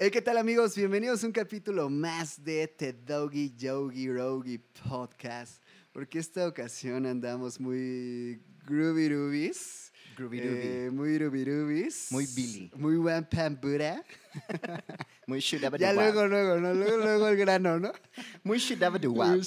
Hey, ¿qué tal amigos? Bienvenidos a un capítulo más de The Doggy Yogi Rogi Podcast. Porque esta ocasión andamos muy groovy roobies. Groovy Eh, muy groovy roobies. Muy Billy. Muy Wampambura. Muy shudabadu Ya luego, luego, ¿no? Luego, luego el grano, ¿no? Muy shudabadu Muy.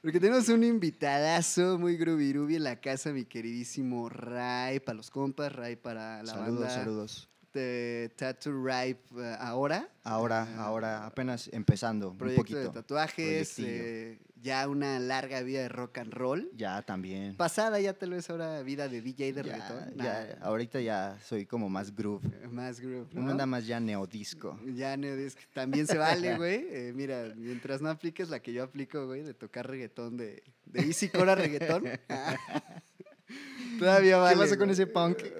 Porque tenemos un invitadazo muy groovy groovy en la casa, mi queridísimo Ray, para los compas, Ray para la Saludos, banda saludos. De Tattoo Ripe eh, ahora. Ahora, Ah, ahora apenas empezando un proyecto poquito. de tatuajes, eh, ya una larga vida de rock and roll. Ya también. Pasada ya tal vez ahora vida de DJ de Ya, reggaetón. ya, Nah, ahorita ya soy como más groove. Más groove, ¿no? Una onda más ya neodisco. Ya Neodisc también se vale, güey. Eh, mira, mientras no apliques la que yo aplico, güey, de tocar reggaetón de, de Easy Core a reggaetón. Todavía vale. pasa con ese punk? Eh,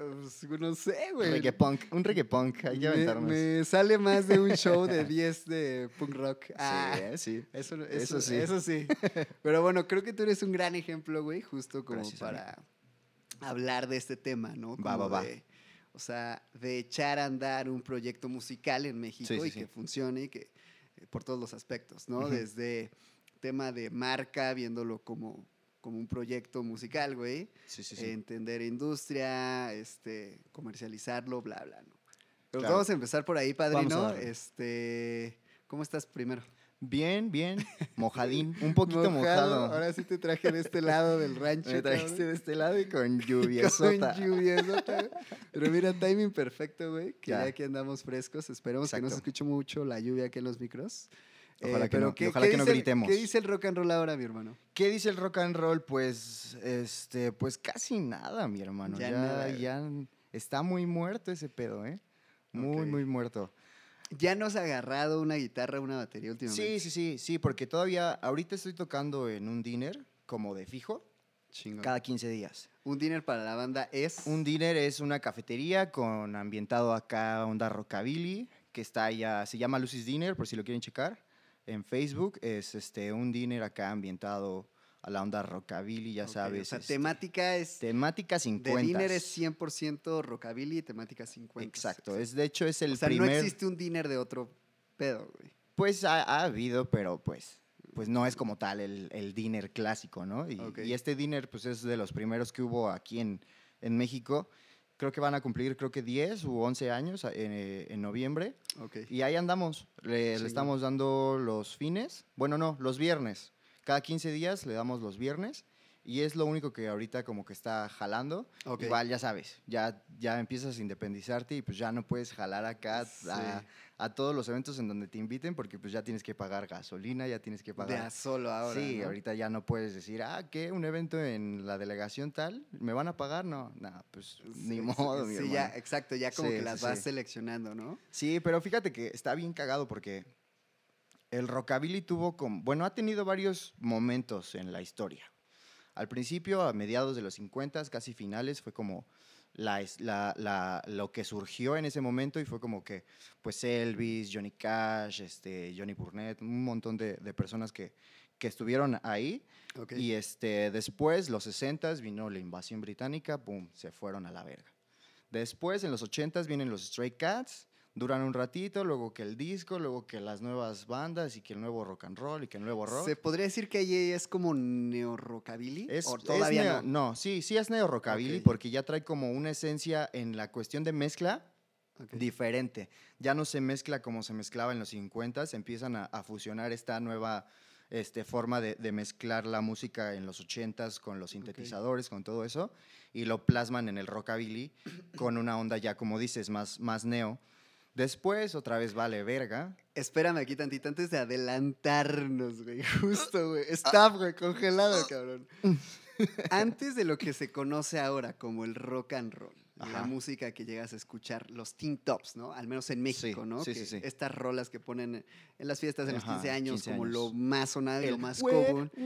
pues, no sé, güey. Reggae punk, un reggae punk, hay que me, aventarnos. me sale más de un show de 10 de punk rock. Ah, Sí, eh, sí. Eso, Eso eso, sí. Eso sí. Pero bueno, creo que tú eres un gran ejemplo, güey, justo como Gracias, para hablar de este tema, ¿no? Va, Como va, va. de- o sea, de echar a andar un proyecto musical en México Sí, sí, y sí. que funcione y que eh, por todos los aspectos, ¿no? Ujú. Desde tema de marca, viéndolo como, como un proyecto musical, güey. Sí, sí, sí. Entender industria, este, comercializarlo, bla, bla, ¿no? Pero Claro. vamos a empezar por ahí, padrino. Este, ¿cómo estás primero? Bien, bien. Mojadín, un poquito mojado. Ahora sí te traje de este lado del rancho. Me trajiste cabrón. de este lado y con lluvia Con lluviasota. Pero mira, timing perfecto, güey. Que ya. Ya. que andamos frescos. Esperemos que no se Exacto. escuche mucho la lluvia aquí en los micros. Eh, Ojalá que pero no, ¿qué- ojalá qué que no el- gritemos. ¿Qué dice el rock and roll ahora, mi hermano? ¿Qué dice el rock and roll? Pues, este, pues casi nada, mi hermano. Ya Ya, nada. ya está muy muerto ese pedo, ¿eh? Muy, Ok. muy muerto. ¿Ya nos ha agarrado una guitarra, una batería últimamente? Sí, sí, sí, sí, porque todavía, ahorita estoy tocando en un dinner como de fijo, Chingón. cada 15 días. Un dinner para la banda es. Un dinner es una cafetería con ambientado acá onda rockabilly, que está allá, se llama Lucy's Dinner, por si lo quieren checar. En Facebook es este, un dinner acá ambientado a la onda rockabilly, ya sabes. O sea, este, temática es. temática 50. De dinner es 100% rockabilly y temática 50. Exacto, es, de hecho es el o sea, primer... no existe un dinner de otro pedo, güey. Pues ha, ha habido, pero pues, pues no es como tal el, el dinner clásico, ¿no? Y, Ok. y este dinner pues es de los primeros que hubo aquí en, en México. Creo que van a cumplir, creo que 10 u 11 años a- en, eh, en noviembre. Ok. Y ahí andamos, le, le Chingón. estamos dando los fines, bueno, no, los viernes. Cada 15 días le damos los viernes. Y es lo único que ahorita como que está jalando. Igual ya sabes, ya, ya empiezas a independizarte y pues ya no puedes jalar acá Sí. a, a todos los eventos en donde te inviten porque pues ya tienes que pagar gasolina, ya tienes que De pagar... a solo ahora. sí, ¿no? ahorita ya no puedes decir, ah, ¿qué? ¿Un evento en la delegación tal? ¿Me van a pagar? No, no, pues ni Sí, modo, mi Sí, hermano. ya, exacto, ya como que las vas seleccionando, ¿no? Sí, pero fíjate que está bien cagado porque el rockabilly tuvo como, bueno, ha tenido varios momentos en la historia. Al principio, a mediados de los 50, casi finales, fue como la, es- la- la- lo que surgió en ese momento y fue como que, pues Elvis, Johnny Cash, este, Johnny Burnett, un montón de, de personas que, que estuvieron ahí. Y este, después, los 60 vino la invasión británica, boom, se fueron a la verga. Después, en los 80 vienen los Stray Cats, duran un ratito, luego que el disco, luego que las nuevas bandas y que el nuevo rock and roll y que el nuevo rock. ¿Se podría decir que ahí es como neo-rockabilly? Es, ¿O es todavía neo- no? no, sí, sí es neo rockabilly porque ya trae como una esencia en la cuestión de mezcla diferente. Ya no se mezcla como se mezclaba en los 50, se empiezan a, a fusionar esta nueva este, forma de, de mezclar la música en los 80s con los sintetizadores, con todo eso, y lo plasman en el rockabilly con una onda ya, como dices, más, más neo. Después, otra vez vale verga. Espérame aquí tantito antes de adelantarnos, güey. Justo, güey. Stop, güey, congelado, cabrón. Antes de lo que se conoce ahora como el rock and roll, la música que llegas a escuchar, los teen tops, ¿no? Al menos en México, Sí, ¿no? sí, Que sí, sí. Estas rolas que ponen en las fiestas de los Ajá, 15 años 15 como lo más sonado y lo más común.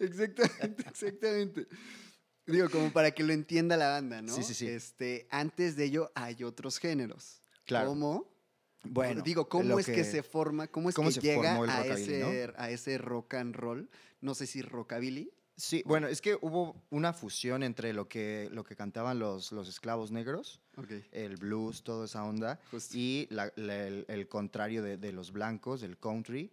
Exactamente, exactamente. Digo, como para que lo entienda la banda, ¿no? Sí, sí, sí. Este, antes de ello hay otros géneros. Claro. ¿Cómo? Bueno, digo, ¿cómo es que, se forma, cómo es cómo que llega a ese, ¿no? a ese rock and roll? No sé si rockabilly Sí, bueno, es que hubo una fusión entre lo que, lo que cantaban los, los esclavos negros, el blues, toda esa onda, Justo. y la- la- el, el contrario de, de los blancos, el country,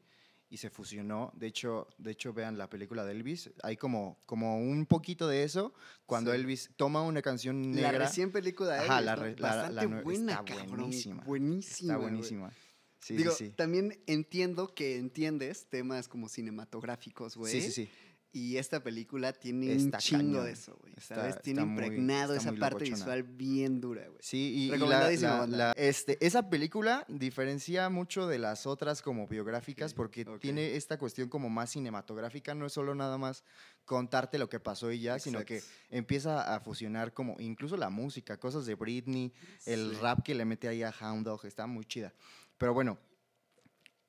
y se fusionó. De hecho, de hecho vean la película de Elvis, hay como, como un poquito de eso cuando Sí. Elvis toma una canción La negra. recién película de Ajá, Elvis, la ¿no? re- la- la Bastante buena, está cabrón. buenísima. Buenísima. Está buenísima. Sí, Digo, sí. también entiendo que entiendes temas como cinematográficos, güey. Sí, sí, sí. Y esta película tiene Está un chingo cañón. de eso, güey. Está- ¿Sabes? Tiene está muy- impregnado está esa muy parte locochona. visual bien dura, güey. Sí, y- y, la- la- la- este, esa película diferencia mucho de las otras como biográficas porque ok. tiene esta cuestión como más cinematográfica, no es solo nada más contarte lo que pasó y ya, sino que Exacto. empieza a fusionar como incluso la música, cosas de Britney, el Sí. rap que le mete ahí a Hound Dog, está muy chida. Pero bueno,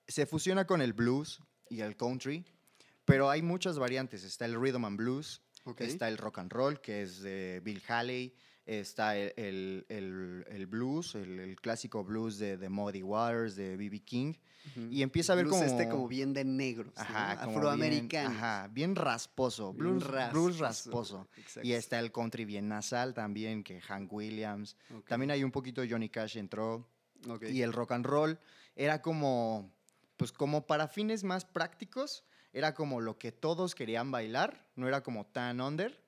se fusiona con el blues y el country, pero hay muchas variantes, está el rhythm and blues, Ok. Está el rock and roll, que es de Bill Haley. Está el, el- el- el blues, el, clásico blues de, de Muddy Waters, de B.B. King. Ujú. Y empieza a ver Blues como... este como bien de negros, ¿no? Ajá, como afroamericano. Bien, ajá, bien rasposo. Bien Blues, blues rasposo. Exacto. Y está el country bien nasal también, que Hank Williams. Ok, También hay un poquito Johnny Cash entró. ok. Y el rock and roll era como, pues como para fines más prácticos, era como lo que todos querían bailar, no era como tan under.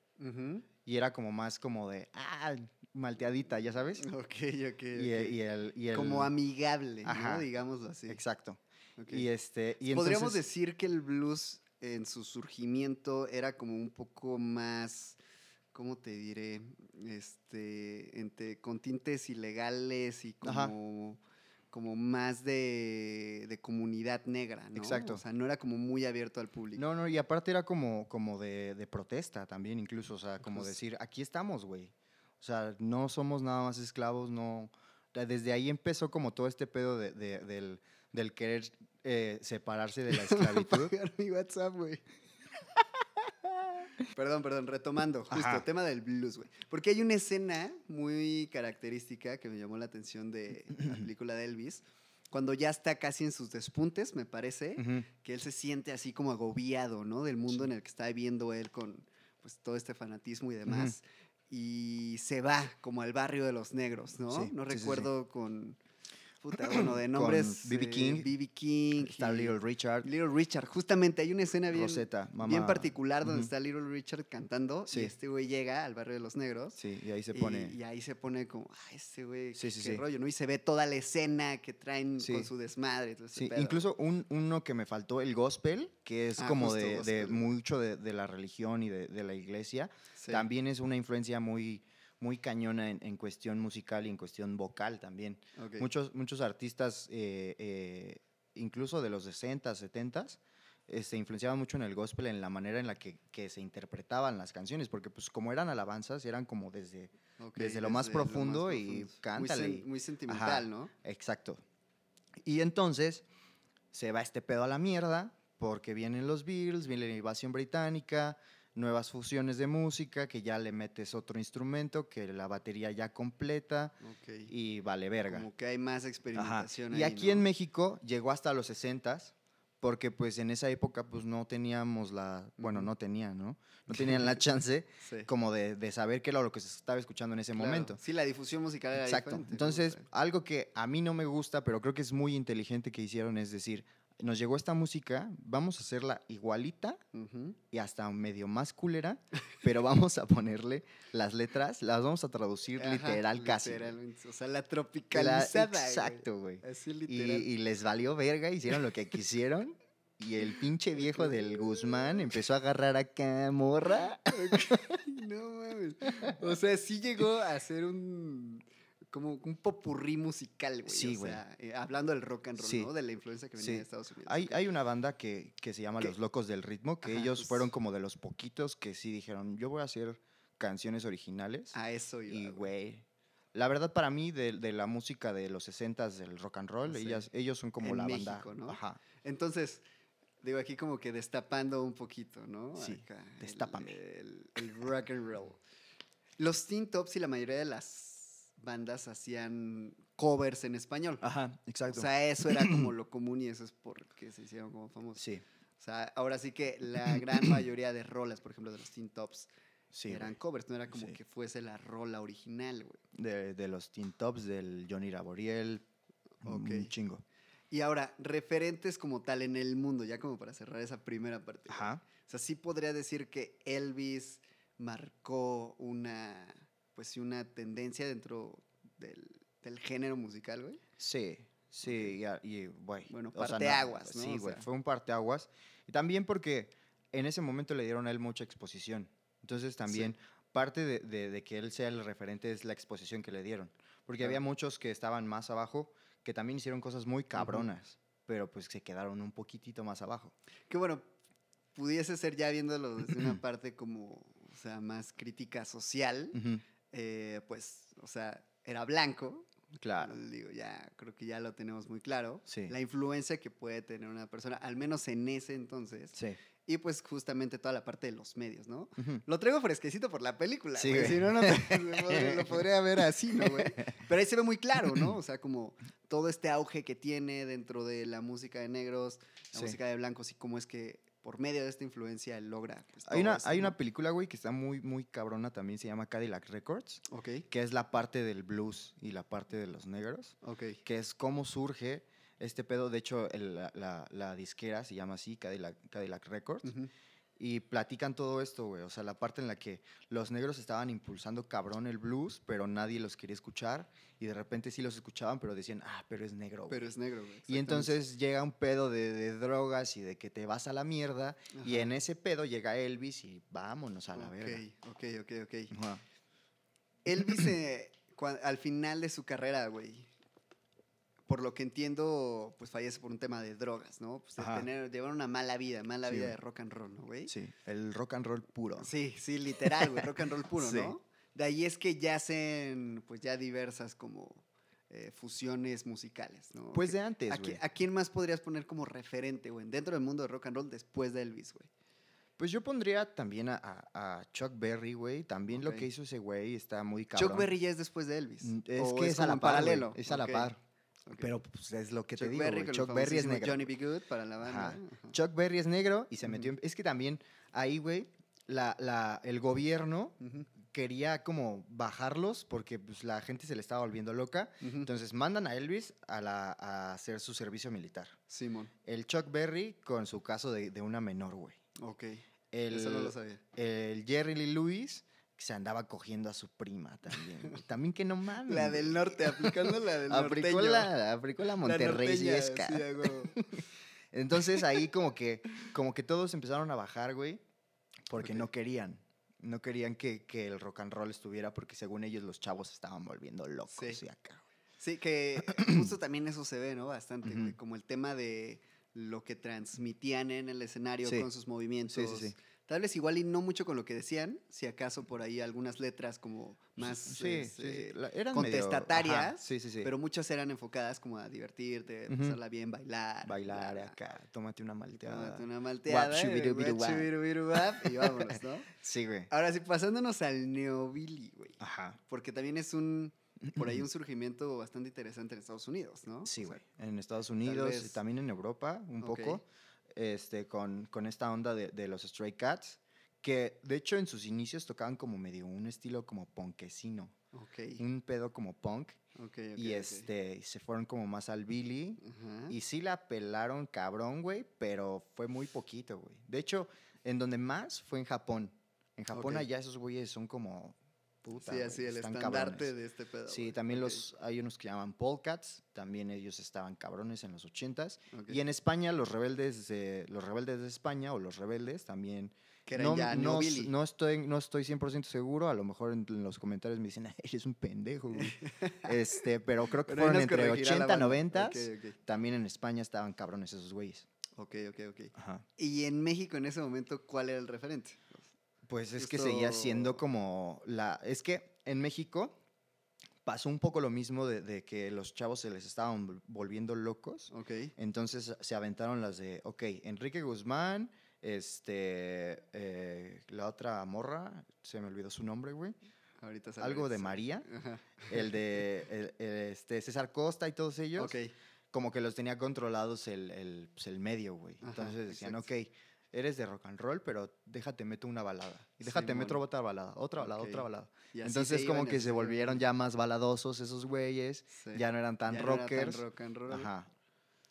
Y era como más como de, ah, malteadita, ya sabes. Ok, ok. Y, el, y el- Como amigable, Ajá. ¿no? Digámoslo así. Exacto. Y este, y Podríamos entonces- decir que el blues en su surgimiento era como un poco más, ¿cómo te diré? Este, entre, con tintes ilegales y Ajá. Como, más de, de comunidad negra, ¿no? Exacto. O sea, no era como muy abierto al público. No, no, y aparte era como, como de, de protesta también, incluso, o sea, como Justo. decir, aquí estamos, güey. O sea, no somos nada más esclavos, no. Desde ahí empezó como todo este pedo de- de- del, del querer eh, separarse de la esclavitud. Mi WhatsApp, güey. Perdón, perdón, retomando, justo, Ajá. tema del blues, güey. Porque hay una escena muy característica que me llamó la atención de la película de Elvis, cuando ya está casi en sus despuntes, me parece, que él se siente así como agobiado, ¿no? Del mundo en el que está viviendo él con pues todo este fanatismo y demás. Y se va como al barrio de los negros, ¿no? Sí, no sí, sí, sí. recuerdo con... Puta, bueno, de nombres... B.B. eh, King. B.B. King. Está Little Richard, Little Richard, justamente hay una escena bien, Rosetta, mamá. bien particular donde está Little Richard cantando Sí. y este güey llega al barrio de los negros Sí, y ahí se pone. y, ahí se pone como, ay, este güey, Sí, qué, sí, qué rollo, ¿no? Y se ve toda la escena que traen con su desmadre. y todo ese Sí, pedo. incluso un, uno que me faltó, el gospel, que es Ah, como de, mucho de, de la religión y de, de la iglesia, también es una influencia muy, muy cañona en, en cuestión musical y en cuestión vocal también. Muchos, muchos artistas, eh, eh, incluso de los 60, 70, eh, se influenciaban mucho en el gospel, en la manera en la que, que se interpretaban las canciones, porque pues como eran alabanzas, eran como desde... Desde lo más profundo y cántale. Muy, sen- muy sentimental, Ajá. ¿no? Exacto. Y entonces se va este pedo a la mierda porque vienen los Beatles, viene la invasión británica, nuevas fusiones de música, que ya le metes otro instrumento, que la batería ya completa Ok. y vale verga. Como que hay más experimentación Y ahí, aquí ¿no? en México llegó hasta los 60s porque pues en esa época pues no teníamos la, bueno, no tenían, ¿no? No tenían la chance Sí. como de, de saber qué era lo que se estaba escuchando en ese Claro. momento. Sí, la difusión musical era Exacto. diferente, Entonces, algo que a mí no me gusta, pero creo que es muy inteligente que hicieron, es decir, nos llegó esta música, vamos a hacerla igualita y hasta medio más culera, pero vamos a ponerle las letras, las vamos a traducir Ajá, literal casi. literalmente, O sea, la La- tropicalizada. güey. exacto, güey. Así literal. y les valió verga, hicieron lo que quisieron. Y el pinche viejo del Guzmán empezó a agarrar acá morra. no mames. O sea, sí llegó a ser un como un popurrí musical, güey. Sí, o güey. sea, eh, hablando del rock and roll, Sí. ¿no? De la influencia que venía Sí. de Estados Unidos. Hay, hay una banda que, que se llama ¿Qué? Los Locos del Ritmo, que Ajá, ellos pues- fueron como de los poquitos que sí dijeron, yo voy a hacer canciones originales. A eso iba. y, güey. la verdad para mí de, de la música de los 60s del rock and roll, Sí. ellas, ellos son como En la México, banda. ¿no? Ajá. Entonces, digo aquí como que destapando un poquito, ¿no? Sí, Acá, el- destápame. El, el rock and roll. Los Teen Tops y la mayoría de las bandas hacían covers en español. Ajá, O exacto. sea, eso era como lo común y eso es porque se hicieron como famosos. sí. O sea, ahora sí que la gran mayoría de rolas, por ejemplo, de los Teen Tops, Sí, eran güey. covers, no era como Sí. que fuese la rola original, güey. de, de los Teen Tops, del Johnny Laboriel, Ok. un chingo. Y ahora, referentes como tal en el mundo, ya como para cerrar esa primera parte. Ajá. O sea, sí podría decir que Elvis marcó una, pues sí, una tendencia dentro del, del género musical, güey. Sí, sí, y güey. Bueno, parteaguas, ¿no? Sí, O güey, sea. fue un parteaguas. Y también porque en ese momento le dieron a él mucha exposición. Entonces también parte de, de- de que él sea el referente es la exposición que le dieron. Porque había Claro. muchos que estaban más abajo que también hicieron cosas muy cabronas, pero pues se quedaron un poquitito más abajo. Que bueno, pudiese ser ya viéndolo desde una parte como, o sea, más crítica social, Ujú, eh, pues, o sea, era blanco. Claro. Digo, ya creo que ya lo tenemos muy claro. Sí. La influencia que puede tener una persona, al menos en ese entonces. Sí. Y pues justamente toda la parte de los medios, ¿no? Lo traigo fresquecito por la película, Sí, güey. Si no, no te- lo, podría, lo podría ver así, ¿no, güey? Pero ahí se ve muy claro, ¿no? O sea, como todo este auge que tiene dentro de la música de negros, la Sí. música de blancos y cómo es que por medio de esta influencia él logra. pues, Hay una, hay ¿no? una película, güey, que está muy, muy cabrona también, se llama Cadillac Records, Ok, que es la parte del blues y la parte de los negros. ok. que es cómo surge este pedo. De hecho, el- la, la- la disquera se llama así, Cadillac, Cadillac Records. Y platican todo esto, güey. O sea, la parte en la que los negros estaban impulsando cabrón el blues, pero nadie los quería escuchar. Y de repente sí los escuchaban, pero decían, ah, pero es negro. güey". Pero es negro, güey. y entonces llega un pedo de, de drogas y de que te vas a la mierda. Y en ese pedo llega Elvis y vámonos a la Ok, verga. ok, ok, ok. Ajá. Elvis, eh, al final de su carrera, güey, por lo que entiendo, pues fallece por un tema de drogas, ¿no? Pues de tener, llevar una mala vida, mala Sí, vida de rock and roll, ¿no, güey? Sí, el rock and roll puro. Sí, sí, literal, güey, rock and roll puro, Sí. ¿no? De ahí es que ya hacen, pues ya diversas como eh, fusiones musicales, ¿no? Pues de antes, ¿a, qui- güey. a quién más podrías poner como referente, güey, dentro del mundo de rock and roll después de Elvis, güey? Pues yo pondría también a, a- a Chuck Berry, güey. También lo que hizo ese güey está muy cabrón. Chuck Berry ya es después de Elvis. Mm, Es ¿O que es, a la par, paralelo. Es a la par. Pero pues es lo que Chuck te digo, Berry Chuck Berry es negro. Johnny B. Good para la banda. Ajá. Ajá. Chuck Berry es negro y se metió en... Es que también ahí, güey, la, la, el gobierno quería como bajarlos porque pues, la gente se le estaba volviendo loca. Entonces mandan a Elvis a, la, a hacer su servicio militar. Simón. El Chuck Berry con su caso de, de una menor, güey. Ok. El, Eso no lo sabía. el Jerry Lee Lewis que se andaba cogiendo a su prima también. también que no mames. La del norte, aplicando la del Aplicó la, aplicó la monterreyesca. sí. Entonces ahí como que, como que todos empezaron a bajar, güey, porque no querían. No querían que, que el rock and roll estuviera porque según ellos los chavos estaban volviendo locos Sí. y acá. Sí, que justo también eso se ve, ¿no? Bastante, güey. Como el tema de lo que transmitían en el escenario Sí. con sus movimientos. Sí, sí, sí. Tal vez igual y no mucho con lo que decían, si acaso por ahí algunas letras como más Sí, sí, sí. La- eran medio- contestatarias, pero muchas eran enfocadas como a divertirte, Ujú. pasarla bien, bailar. Bailar bla, acá, tómate una malteada. Tómate una malteada. Eh, Y vámonos, ¿no? Sí, güey. Ahora sí, pasándonos al neobilly, güey. Ajá. Porque también es un, por ahí un surgimiento bastante interesante en Estados Unidos, ¿no? Sí, O sea, güey. En Estados Unidos y vez- también en Europa, un Ok. poco, este, con, con esta onda de, de los Stray Cats, que de hecho en sus inicios tocaban como medio un estilo como punkesino, un pedo como punk, y este, se fueron como más al Billy, y sí la pelaron cabrón, güey, pero fue muy poquito, güey. De hecho, en donde más fue en Japón. En Japón allá esos güeyes son como... Puta, sí, así el están estandarte cabrones. de este pedo. Sí, güey. también Ok, los, hay unos que llaman Polcats, también ellos estaban cabrones en los ochentas. ok. Y en España, los rebeldes, de, los rebeldes de España o los rebeldes también. Que eran no, ya no, no estoy, no estoy 100% seguro, a lo mejor en, los comentarios me dicen, "Ay, eres un pendejo, güey". este, pero creo que Pero fueron entre corregirá la 80 y banda. 90. Ok, ok. También en España estaban cabrones esos güeyes. Ok, ok, ok. Ajá. Y en México en ese momento, ¿cuál era el referente? Pues es que seguía siendo como la... Es que en México pasó un poco lo mismo de, de que los chavos se les estaban vol- volviendo locos. Ok. Entonces se aventaron las de, ok, Enrique Guzmán, este, eh, la otra morra, se me olvidó su nombre, güey. Ahorita sale Algo de. María, Ajá. el de el- el, este, César Costa y todos ellos. Ok. como que los tenía controlados el, el, pues, el medio, güey. Entonces decían, exacto. ok, eres de rock and roll, pero déjate meto una balada. Y déjate meto Simón. otra balada, otra balada, otra balada. Entonces como que se iban. volvieron ya más baladosos esos güeyes, Sí. ya no eran tan Ya no era rockers. rock and roll. Ajá.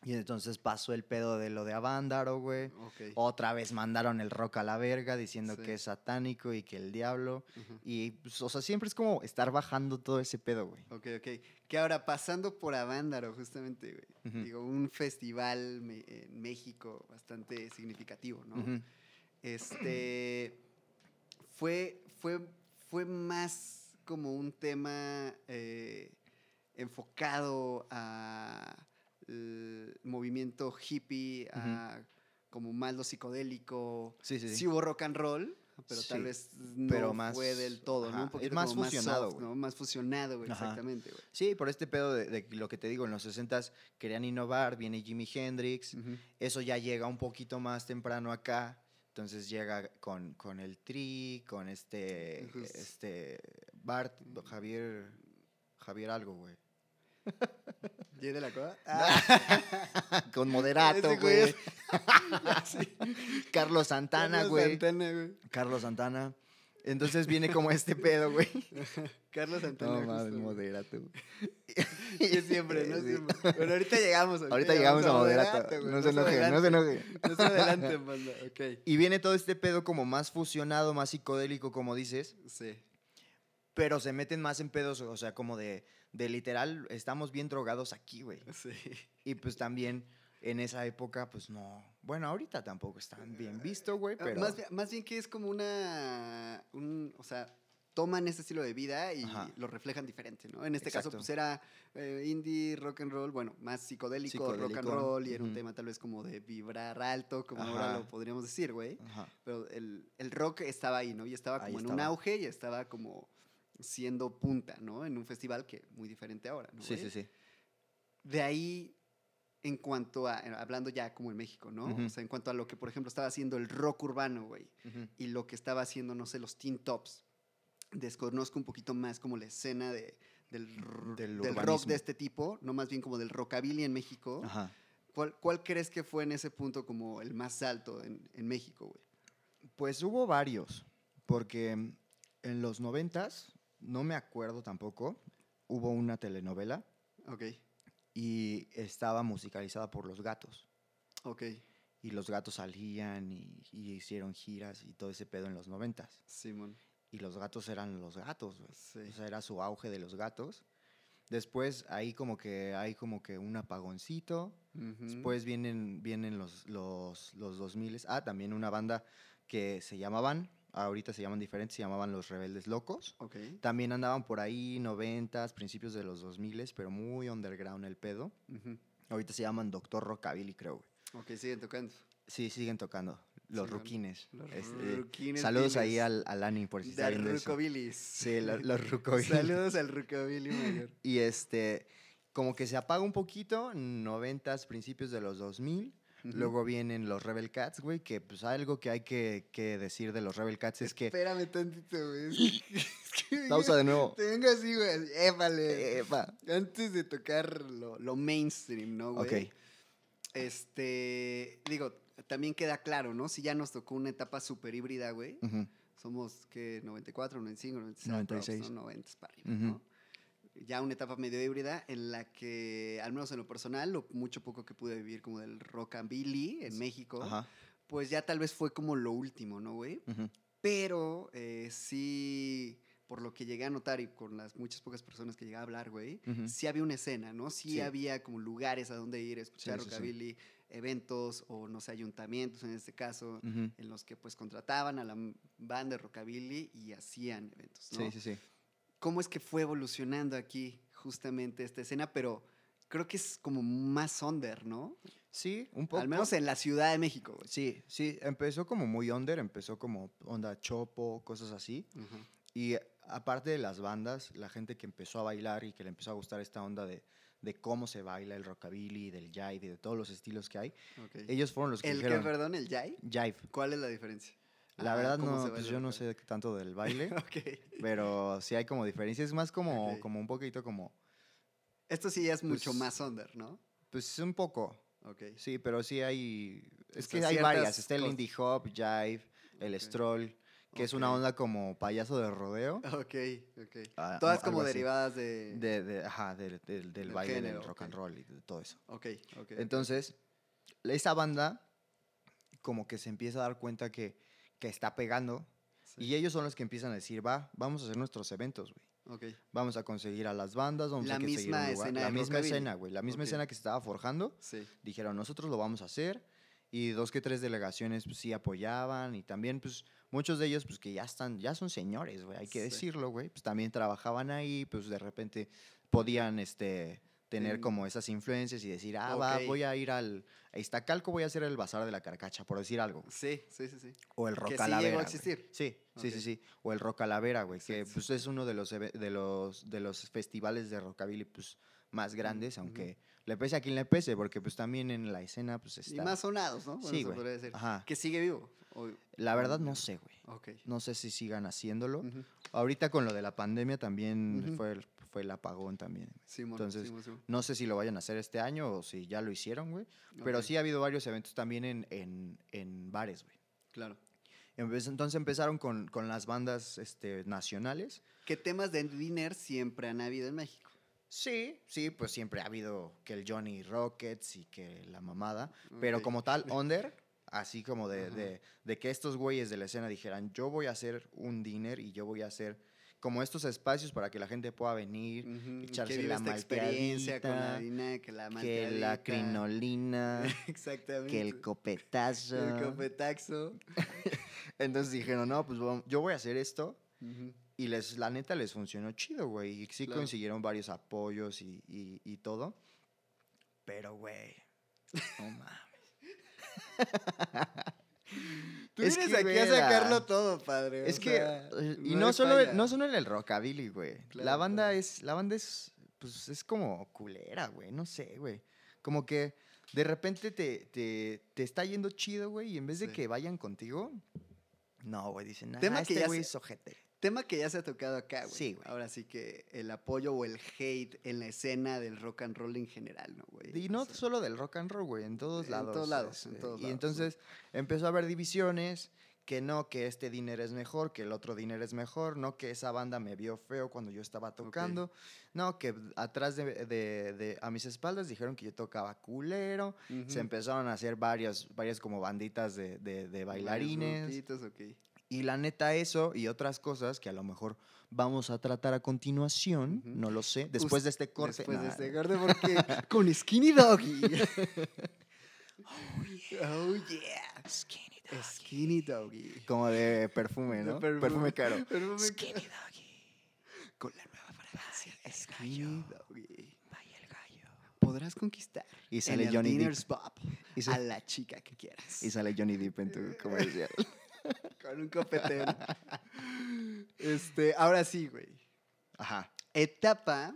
Y entonces pasó el pedo de lo de Avándaro, güey. Otra vez mandaron el rock a la verga diciendo Sí. que es satánico y que el diablo. Y, pues, o sea, siempre es como estar bajando todo ese pedo, güey. Ok, ok. Que ahora, pasando por Avándaro, justamente, güey. Digo, un festival me- en México bastante significativo, ¿no? Este. Fue, fue, fue más como un tema eh, enfocado a el movimiento hippie, a como más lo psicodélico. Sí, sí, sí. Sí hubo rock and roll, pero tal vez no pero más- fue del todo, ajá, ¿no? Un es más fusionado, soft, güey. ¿no? Más fusionado, güey, exactamente, güey. Sí, por este pedo de, de lo que te digo, en los 60s querían innovar, viene Jimi Hendrix, eso ya llega un poquito más temprano acá, entonces llega con, con el Tri, con este, este, Bart, Javier, Javier algo, güey. ¿Jay de la Cueva? con Moderato, güey es- Carlos Santana, Carlos güey. Santana, güey. Carlos Santana. Entonces viene como este pedo, güey. Carlos Santana. No mames. Moderato. Que siempre, ¿no? Sí. Siempre. Bueno, ahorita llegamos. Ahorita llegamos a Moderato. No se enoje, no se enoje. No se adelante, banda. Ok. Y viene todo este pedo como más fusionado, más psicodélico, como dices, Sí. pero se meten más en pedos, o sea, como de, de literal, estamos bien drogados aquí, güey. Sí. Y pues también en esa época, pues no. Bueno, ahorita tampoco están bien visto, güey, Ah, pero. Más, bien- más bien que es como una. Un, o sea, toman ese estilo de vida y Ajá. lo reflejan diferente, ¿no? En este caso, pues era eh, indie, rock and roll, bueno, más psicodélico, rock and roll, y era un tema tal vez como de vibrar alto, como ahora lo podríamos decir, güey. Pero el, el rock estaba ahí, ¿no? Y estaba Ahí como en un auge y estaba como siendo punta, ¿no? En un festival que muy diferente ahora, ¿no? Sí, sí, sí. De ahí, en cuanto a, hablando ya como en México, ¿no? Ujú. O sea, en cuanto a lo que, por ejemplo, estaba haciendo el rock urbano, güey, Ujú. y lo que estaba haciendo, no sé, los Teen Tops. Desconozco un poquito más como la escena de, del, Del del rock de este tipo, no más bien como del rockabilly en México. Ajá. ¿Cuál, cuál crees que fue en ese punto como el más alto en, en México, güey? Pues hubo varios, porque en los noventas, no me acuerdo tampoco, hubo una telenovela Ok, y estaba musicalizada por Los Gatos. ok, Y los gatos salían y, y hicieron giras y todo ese pedo en los noventas. Simón. Y los gatos eran los gatos. Sí. O sea, era su auge de los gatos. Después ahí como que hay como que un apagoncito. Ujú. Después vienen, vienen los, los, los 2000. Ah, también una banda que se llamaban, ahorita se llaman diferentes, se llamaban Los Rebeldes Locos. También andaban por ahí, noventas, principios de los 2000, pero muy underground el pedo. Ahorita se llaman Doctor Rockabilly, creo, güey. ok, siguen tocando. Sí, siguen tocando. Los Sí, ruquines. Los Este, ruquines saludos ahí al, al Ani por si está viendo eso. Rucobilis. Sí, lo- los rucobilis. Saludos al Rucobilly mayor. Y este, como que se apaga un poquito, noventas, principios de los 2000. Luego vienen los Rebel Cats, güey, que pues algo que hay que, que decir de los Rebel Cats es que... Espérame tantito, güey. Pausa de nuevo. Te vengo así, güey. Épale. Epa. Antes de tocar lo, lo mainstream, ¿no, güey? Ok. Este, digo, también queda claro, ¿no? Si ya nos tocó una etapa súper híbrida, güey. Ujú. Somos, ¿qué? 94, 95, 96. 96. ¿no? 90 para arriba, Ujú. ¿no? Ya una etapa medio híbrida en la que, al menos en lo personal, lo mucho poco que pude vivir como del rockabilly en México, Ajá. pues ya tal vez fue como lo último, ¿no, güey? Ujú. Pero eh, sí, por lo que llegué a notar y con las muchas pocas personas que llegué a hablar, güey, Ujú. sí había una escena, ¿no? Sí, Sí. había como lugares a donde ir, escuchar Sí, sí, sí. rockabilly, eventos o, no sé, ayuntamientos en este caso, Ujú. en los que pues contrataban a la banda de rockabilly y hacían eventos, ¿no? Sí, sí, sí. ¿Cómo es que fue evolucionando aquí justamente esta escena? Pero creo que es como más under, ¿no? Sí, un poco. Al menos en la Ciudad de México, güey. Sí, sí, empezó como muy under, empezó como onda chopo, cosas así. Ajá. Y aparte de las bandas, la gente que empezó a bailar y que le empezó a gustar esta onda de, de cómo se baila el rockabilly, del jive y de todos los estilos que hay, ok. ellos fueron los que ¿El qué, dijeron perdón, el jai? jive. ¿Cuál es la diferencia? La verdad ¿cómo no, pues yo no sé tanto del baile, ok. pero sí hay como diferencias, es más como, como un poquito como, Esto sí es mucho Pues- más under, ¿no? Pues un poco, Ok. sí, pero sí hay... Es O que hay varias. Está el indie hop, jive, el stroll, que es una onda como payaso de rodeo. Ok, ok. Ah, Todas como derivadas de... De, de- ajá, del, del- baile, género, del rock and roll y de todo eso. Ok, ok. Entonces, esa banda como que se empieza a dar cuenta que, que está pegando Sí. y ellos son los que empiezan a decir, va, vamos a hacer nuestros eventos, güey. Ok. Vamos a conseguir a las bandas, vamos La a conseguir misma un lugar". escena La misma rockabilly. escena, güey. La misma Ok. escena que se estaba forjando. Sí. Dijeron, nosotros lo vamos a hacer. Y dos que tres delegaciones, pues sí apoyaban. Y también, pues, muchos de ellos, pues que ya están, ya son señores, güey. Hay que Sí. decirlo, güey. Pues también trabajaban ahí, pues de repente podían, este tener Ten- como esas influencias y decir, ah, va, voy a ir al a Iztacalco, voy a hacer el bazar de la carcacha, por decir algo. Sí, sí, sí, sí. O el Que rock sí calavera. llegó a güey. existir. Sí, sí, sí, sí. O el rock calavera, güey, que pues, es uno de los, de los de los festivales de rockabilly pues, más grandes, aunque le pese a quien le pese, porque pues también en la escena pues Y está. más sonados, ¿no? Bueno, Sí, güey. decir. Ajá. Que sigue vivo. O- La verdad no sé, güey. No sé si sigan haciéndolo. Ahorita con lo de la pandemia también Ujú. fue, el, fue el apagón también. Simón, Entonces, Simón, Simón. No sé si lo vayan a hacer este año o si ya lo hicieron, güey. Pero sí ha habido varios eventos también en, en, en bares, güey. Claro. Entonces empezaron con, con las bandas este, nacionales. ¿Qué temas de dinner siempre han habido en México? Sí, sí, pues siempre ha habido que el Johnny Rockets y que la mamada. Pero como tal, under, así como de, de- de que estos güeyes de la escena dijeran, yo voy a hacer un dinner y yo voy a hacer como estos espacios para que la gente pueda venir, Ujú, echarse que la esta experiencia con la harina, que la que la crinolina, Exactamente. que el copetazo. El copetaxo. Entonces dijeron, no, pues yo voy a hacer esto. Ujú. Y les, la neta les funcionó chido, güey. Y sí Claro. consiguieron varios apoyos y, y- y todo. Pero, güey, no mames. Tú Es vienes que, aquí a sacarlo todo, padre. Es que, sea, eh, y no solo, falla. no solo en el rockabilly, güey. la banda es, la banda es, pues, es como culera, güey. No sé, güey. Como que de repente te, te, te está yendo chido, güey, y en vez de Sí. que vayan contigo, no, güey, dicen, que este ya güey es ojete. Tema que ya se ha tocado acá, güey. Sí, güey. Ahora sí que el apoyo o el hate en la escena del rock and roll en general, ¿no, güey? Y O no sea, solo del rock and roll, güey, en todos En lados. todos lados, en este, todos y lados, ¿no? entonces empezó a haber divisiones, que no, que este dinero es mejor, que el otro dinero es mejor, no, que esa banda me vio feo cuando yo estaba tocando, no, que atrás de, de- de- a mis espaldas dijeron que yo tocaba culero, se empezaron a hacer varias, varias como banditas de, de- bailarines. grupitos, ok. Y la neta, eso y otras cosas que a lo mejor vamos a tratar a continuación, Ujú. no lo sé, después de este corte. Después de nah, este corte, porque con Skinny Doggy. oh, yeah. Skinny dog. Skinny Doggy. Como de perfume, De ¿no? perfume. Perfume, caro. Perfume Skinny doggy. Con la nueva fragancia. Skinny. Doggy. Vaya el gallo. Podrás conquistar Y sale en el Johnny Depp. Pop Y, a sa- la chica que quieras. y sale Johnny Depp en tu comercial. Con un copetero. este, ahora sí, güey. Ajá. Etapa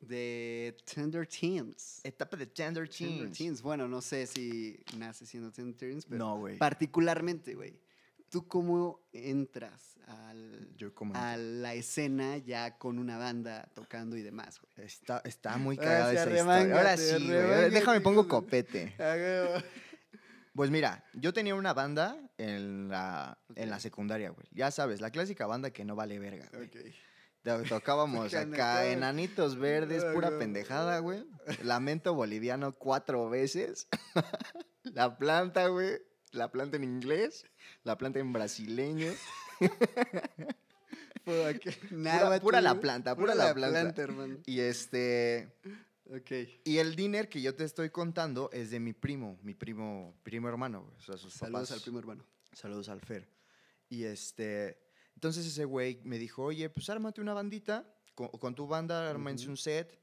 de Tender Teens. Etapa de Tender Tender Teens. Teens. Bueno, no sé si nace siendo Tender Teens, pero No, güey. particularmente, güey. ¿Tú cómo entras al, Yo como... a la escena ya con una banda tocando y demás, güey? Está, está muy Ah, cagada esa historia. Ahora sí, güey. Déjame pongo copete. Pues mira, yo tenía una banda en la, en la secundaria, güey. Ya sabes, la clásica banda que no vale verga, güey. Ok. To- Tocábamos acá enanitos verdes, pura pendejada, güey. Lamento boliviano cuatro veces. la planta, güey. La planta en inglés. La planta en brasileño. Pura, que- Pura, pura la planta, pura, la planta. hermano. Y este. Ok. Y el dinner que yo te estoy contando es de mi primo, mi primo, primo hermano, güey. O sea, sus Saludos papás. al primo hermano. Saludos al Fer. Y este, entonces ese güey me dijo, oye, pues ármate una bandita, con, con tu banda, ármense un set,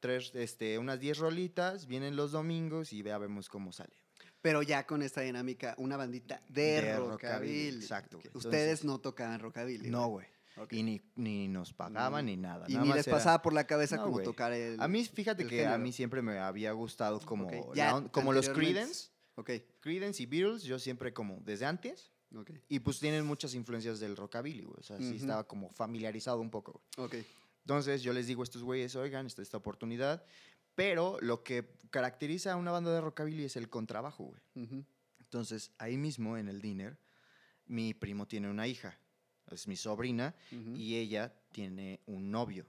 tres, este, unas 10 rolitas, vienen los domingos y vea, vemos cómo sale. Pero ya con esta dinámica, una bandita de, De rockabilly. exacto, güey. Ustedes Entonces- no tocaban rockabilly. No, güey. Ok. Y ni, ni nos pagaban ni nada. Y nada ni más les era- pasaba por la cabeza No, como güey. tocar el. A mí, fíjate que a género. mí siempre me había gustado como, Ok, la ya on- como los. Creedence, Ok, Creedence y Beatles, yo siempre como desde antes. ok, Y pues tienen muchas influencias del rockabilly, güey. O sea, sí Ujú. estaba como familiarizado un poco, güey. ok. Entonces yo les digo a estos güeyes, oigan, esta, esta oportunidad, Pero lo que caracteriza a una banda de rockabilly es el contrabajo, güey. Ujú. Entonces, ahí mismo en el dinner, mi primo tiene una hija, es mi sobrina, y ella tiene un novio,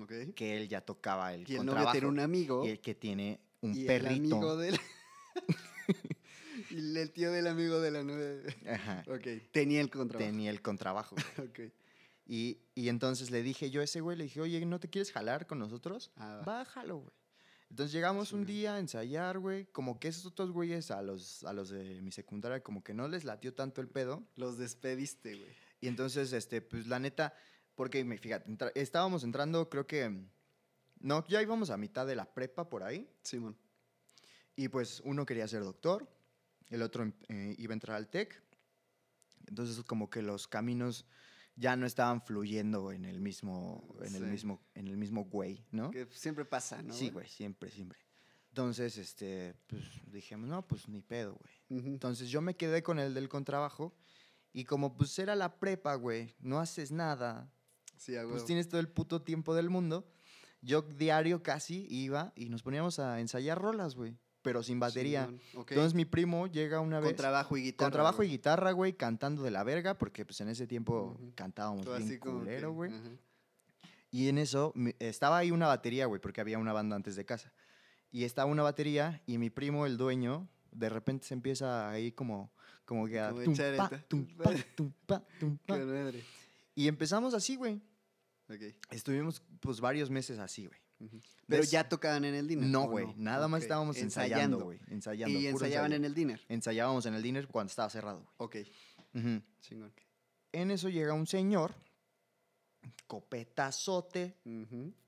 Ok. que él ya tocaba el Y el novio contrabajo. tiene un amigo. y el que tiene un y el perrito. amigo del. y el tío del amigo de la novia. Ajá, Ok. Tenía el contrabajo. tenía el contrabajo. güey. Ok. Y, y entonces le dije yo a ese güey, le dije, oye, ¿no te quieres jalar con nosotros? Ah. Bájalo, güey. Entonces llegamos un día a ensayar, güey. Como que esos otros güeyes a los, a los de mi secundaria, como que no les latió tanto el pedo. Los despediste, güey. Y entonces, este, pues la neta, porque fíjate, entra- estábamos entrando, creo que. No, ya íbamos a mitad de la prepa por ahí. Simón. Y pues uno quería ser doctor, el otro em- eh, iba a entrar al TEC. Entonces, como que los caminos ya no estaban fluyendo en el mismo, en el Sí. mismo, en el mismo güey, ¿no? Que siempre pasa, ¿no? sí, güey, siempre, siempre. Entonces, este, pues dijimos, no, pues ni pedo, güey. Ujú. Entonces yo me quedé con el del contrabajo y como pues era la prepa, güey, no haces nada, Sí, pues tienes todo el puto tiempo del mundo. Yo diario casi iba y nos poníamos a ensayar rolas, güey, pero sin batería. Ok. Entonces mi primo llega una vez Con trabajo y guitarra. con trabajo y güey. guitarra, güey, cantando de la verga, porque pues en ese tiempo cantábamos Tú bien así culero, güey. Y en eso estaba ahí una batería, güey, porque había una banda antes de casa. Y estaba una batería y mi primo, el dueño, de repente se empieza ahí como, como que a Como. Qué madre. Y empezamos así, güey. Ok. Estuvimos pues varios meses así, güey. Ujú. Pero ya tocaban en el dinner. No, ¿o güey. Nada más Ok. estábamos ensayando, güey. Ensayando. Y ensayaban ensayo. en el dinner. Ensayábamos en el dinner cuando estaba cerrado, Ok. güey. Ujú. Chingón. En eso llega un señor, copetazote,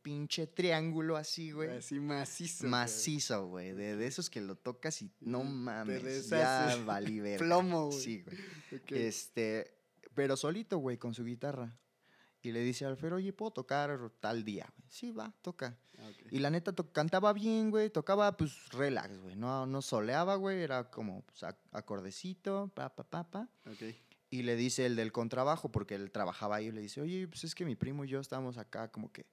pinche triángulo así, güey. Así macizo. Macizo, güey. De, de esos que lo tocas y no mames. Ya valí verga. Plomo, güey. Sí, güey. Este, pero solito, güey, con su guitarra. Y le dice al Fer, oye, ¿puedo tocar tal día? Sí, va, toca. Ah. Y la neta cantaba bien, güey. Tocaba, pues, relax, güey. No, no soleaba, güey. Era como pues, ac- acordecito, pa, pa, pa, pa. Ok. Y le dice el del contrabajo, porque él trabajaba ahí, le dice, oye, pues es que mi primo y yo estábamos acá como que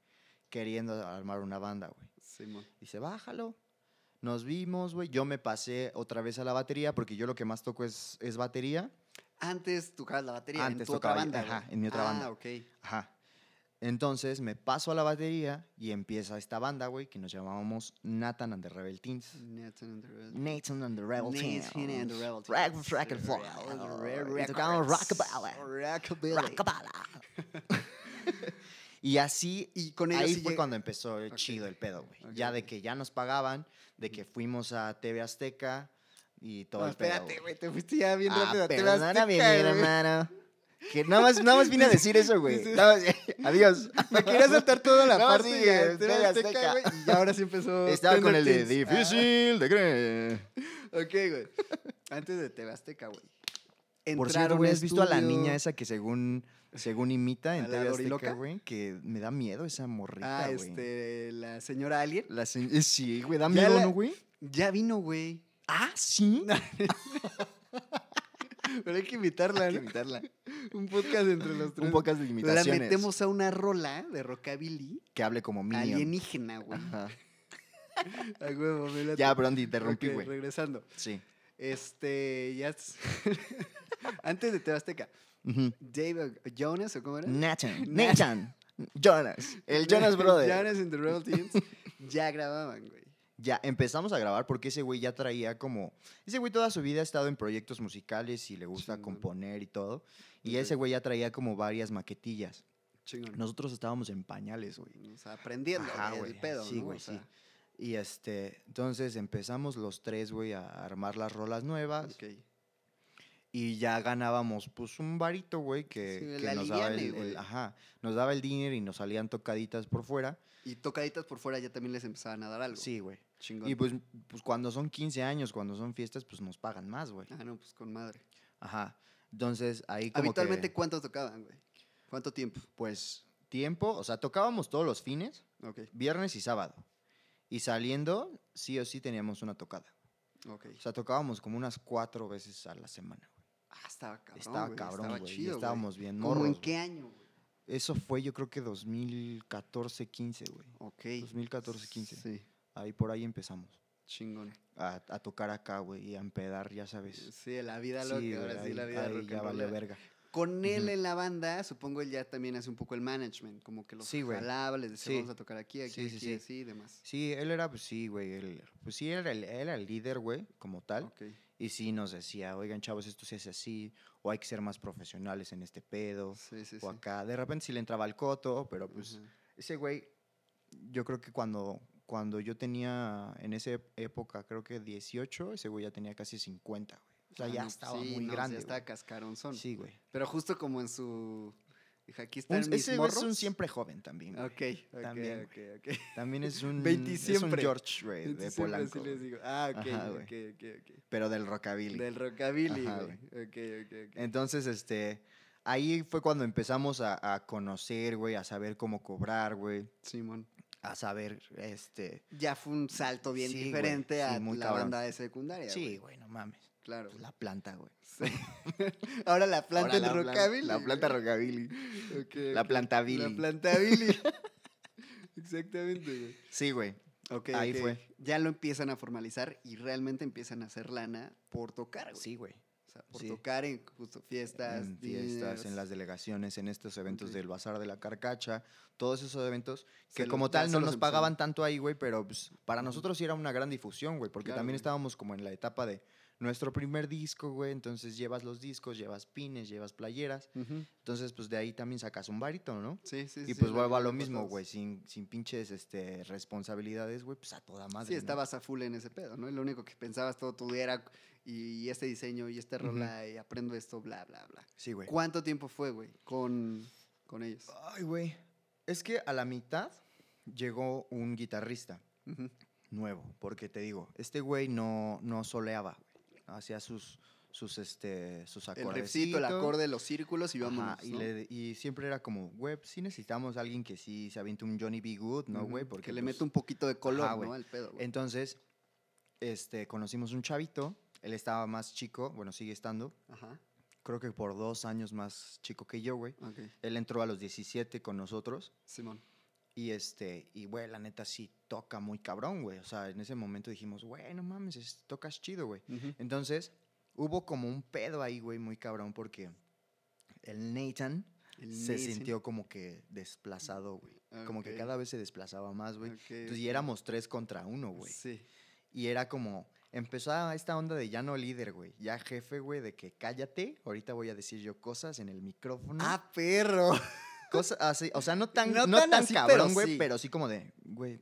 queriendo armar una banda, güey. Simón. Dice, bájalo. Nos vimos, güey. Yo me pasé otra vez a la batería, porque yo lo que más toco es, es batería. Antes tocabas la batería Antes en tu otra banda. ajá, en mi otra ah, banda. ok. Ajá. Entonces me paso a la batería y empieza esta banda, güey, que nos llamábamos Nathan and the Rebel Teens. Nathan and the Red- Nathan and the Rebel Teens. Nathan and the Rebel Teens. rock and fly. Y tocamos Records. rockabye. Rockabilly. Rockabala. y así, Y con ahí sí fue lleg- cuando empezó el Ok. chido el pedo, güey. Ok, Ya de que ya nos pagaban, de que fuimos a TV Azteca y todo No, el pedo. espérate, güey. Te fuiste ya bien Ah, rápido. a TV Azteca, mi güey. hermano. Que nada más, nada más vine a decir eso, güey. Dices- Nada más- Adiós. Me quería saltar toda la No, parte sí, de TV Azteca, Azteca. güey, y ahora sí empezó. Estaba con el de difícil de creer. Ah, ok, güey. Antes de TV Azteca, güey. Por cierto, Entraron güey, a ¿has visto a la estudio- niña esa que según, según imita en ¿A la TV Doriloca? Azteca, güey? Que me da miedo esa morrita, Ah, güey. este, la señora Alien. La se- eh, sí, güey, da Ya miedo, la- ¿no, güey? Ya vino, güey. Ah, sí. Pero hay que invitarla, Hay que invitarla. Un podcast entre los tres. Un podcast de La imitaciones. metemos a una rola de rockabilly Que hable como Minion. alienígena, güey. Ajá. A huevo, me. Ya, te interrumpí, güey. regresando. Sí. Este, ya. es- Antes de TV Azteca. Ujú. David Jonas, ¿o cómo era? Nathan. Nat- Nathan. Jonas. El Jonas Brother. Jonas and the Rebel Teens. ya grababan, güey. Ya empezamos a grabar porque ese güey ya traía como. Ese güey toda su vida ha estado en proyectos musicales y le gusta Chingón. componer y todo. Y ese güey ya traía como varias maquetillas. Chingón. Nosotros estábamos en pañales, güey. O sea, aprendiendo Ajá, el pedo, Sí, ¿no? güey, O sea, sí. Y este, entonces empezamos los tres, güey, a armar las rolas nuevas. ok. Y ya ganábamos, pues, un varito, güey, que, Sí, que la nos daba el, el- ajá, nos daba el dinero y nos salían tocaditas por fuera. Y tocaditas por fuera ya también les empezaban a dar algo. Sí, güey. Chingón. Y pues, pues cuando son 15 años, cuando son fiestas, pues nos pagan más, güey. Ah, no, pues con madre. Ajá. Entonces, ahí como Habitualmente, que, ¿cuántos tocaban, güey? ¿Cuánto tiempo? pues, tiempo, o sea, tocábamos todos los fines, Ok, viernes y sábado. Y saliendo, sí o sí teníamos una tocada. ok. O sea, tocábamos como unas cuatro veces a la semana. Ah, estaba cabrón, estaba cabrón, estaba chido, estábamos bien ¿Cómo morros. en güey. qué año? Eso fue yo creo que 2014, 15, güey. Ok. 2014, 15. Sí. Ahí por ahí empezamos. Chingón. A, a tocar acá, güey, y a empedar, ya sabes. Sí, la vida loca, Sí, ahora sí, la vida ahí rock ya rollera. verga. Con él en la banda, supongo él ya también hace un poco el management, como que los Sí, jalaba, les decía, Sí. vamos a tocar aquí, aquí, Sí, aquí, sí. así y demás. Sí, él era, pues sí, güey. Él, pues sí, era el, él era el líder, güey, como tal. Ok. Y sí nos decía, oigan, chavos, esto se hace así, o hay que ser más profesionales en este pedo, Sí, sí, sí. o acá. De repente sí le entraba al coto, pero pues Ajá. ese güey, yo creo que cuando, cuando yo tenía en esa época, creo que 18, ese güey ya tenía casi 50, güey. O sea, Ah, ya estaba sí, muy no, grande. Ya estaba cascaronzón. Sí, güey. Pero justo como en su. Dije, aquí Un- están mis ese güey es morros. un siempre joven también. güey. Ok, ok, También, ok, ok. También es un, 20 es un. George, güey, de Polanco. les digo. Ah, ok, Ajá, ok, güey. ok, ok. Pero del rockabilly. Del rockabilly, Ajá, güey. Ok, ok, ok. Entonces, este, ahí fue cuando empezamos a, a conocer, güey, a saber cómo cobrar, güey, Simón. a saber, este, Ya fue un salto bien Sí, diferente sí, a la cabrón. banda de secundaria. sí, güey. güey, no mames, Claro. pues la planta, güey. Sí. Ahora la planta Ahora la plan- rockabilly. La planta rockabilly. Ok, La ok. plantabilly. La plantabilly. Exactamente, güey. Sí, güey. Ok, Ahí fue. Ya lo empiezan a formalizar y realmente empiezan a hacer lana por tocar, güey. Sí, güey. O sea, por sí. tocar en justo fiestas, En fiestas, en las delegaciones, en estos eventos del Bazar de la Carcacha, todos esos eventos que Se como tal no nos pagaban tanto ahí, güey, pero pues, para nosotros sí era una gran difusión, güey, porque Claro, también güey. estábamos como en la etapa de nuestro primer disco, güey, entonces llevas los discos, llevas pines, llevas playeras, entonces pues de ahí también sacas un varito, ¿no? Sí, sí, Y sí, pues la vuelvo a lo mismo, güey, sin, sin pinches este, responsabilidades, güey, pues a toda madre. Sí, ¿no? estabas a full en ese pedo, ¿no? Y lo único que pensabas todo tu día era y este diseño y Ujú. rola y aprendo esto, bla, bla, bla. Sí, güey. ¿Cuánto tiempo fue, güey, con, con ellos? Ay, güey. Es que a la mitad llegó un guitarrista. Nuevo, porque te digo, este güey no, no soleaba. Hacía sus, sus, este, sus El refcito, el acorde, los círculos y Ajá, vámonos, y, ¿no? le- y siempre era como, güey, pues sí necesitamos a alguien que sí se aviente un Johnny B. Good, ¿no, güey? Porque que le pues, mete un poquito de color, ajá. ¿no? Al pedo, güey. Entonces, este, conocimos un chavito, él estaba más chico, bueno, sigue estando, Ajá, creo que por dos años más chico que yo, güey. Él entró a los 17 con nosotros. Simón. Y este, y güey, la neta sí toca muy cabrón, güey. O sea, en ese momento dijimos, güey, no mames, es- tocas chido, güey. Entonces, hubo como un pedo ahí, güey, muy cabrón, porque el Nathan El se Nathan. sintió como que desplazado, güey. Como que cada vez se desplazaba más, güey. Entonces, y éramos tres contra uno, güey. Sí. Y era como, empezaba esta onda de ya no líder, güey. Ya jefe, güey, de que cállate, ahorita voy a decir yo cosas en el micrófono. ¡Ah, perro! Cosas así, o sea, no tan, No no tan tan, así, pero cabrón, güey, sí. pero sí como de, güey,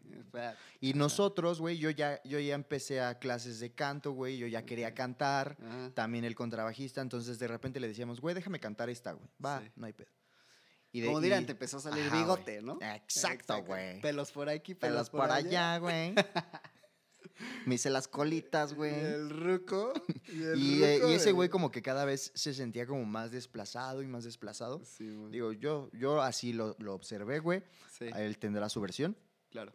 Y nosotros, güey, yo ya, yo ya empecé a clases de canto, güey, yo ya quería cantar, ajá. también el contrabajista, entonces de repente le decíamos, güey, déjame cantar esta, güey, va, Sí. no hay pedo. Y de- Como dirán, y- te empezó a salir Ajá, bigote, ¿no? Exacto, güey. Pelos por aquí, pelos, Pelos por, por allá, güey. Me hice las colitas, güey. el ruco. Y, el Y, eh, ruco y ese de- güey como que cada vez se sentía como más desplazado y más desplazado. Sí, güey. Digo, yo, yo así lo, lo observé, güey. sí, Él tendrá su versión. claro.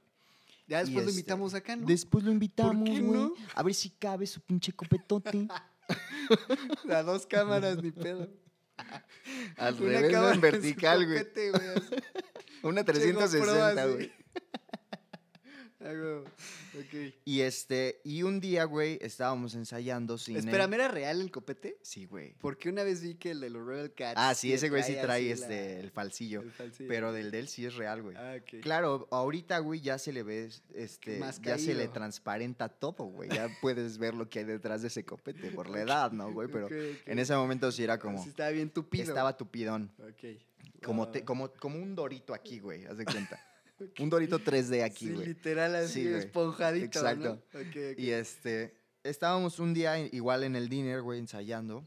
Ya Y después lo este, invitamos acá, ¿no? Después lo invitamos, qué güey. no? A ver si cabe su pinche copetote. A dos cámaras, ni pedo. Al Una revés, en vertical, güey. Una Che, 360, GoPro güey. Ah. Ok. Y este, y un día, güey, estábamos ensayando sin. él. Espérame, ¿era real el copete? Sí, güey. Porque una vez vi que el de los Rebel Cats. Ah, sí, ese güey sí trae este, la- el falsillo. el falsillo. Pero del de él sí es real, güey. Ah, ok. Claro, ahorita, güey, ya se le ve, este, Más ya se le transparenta todo, güey. Ya puedes ver lo que hay detrás de ese copete por la edad, ¿no, güey? Pero en ese momento sí era como, Sí estaba bien tupido. estaba tupidón. Ok. Como, te- como, como un dorito aquí, güey, haz de cuenta. Un dorito 3D aquí, Sí, güey. literal así, Sí, güey. esponjadito. Exacto. ¿no? Y este, estábamos un día igual en el dinner, güey, ensayando.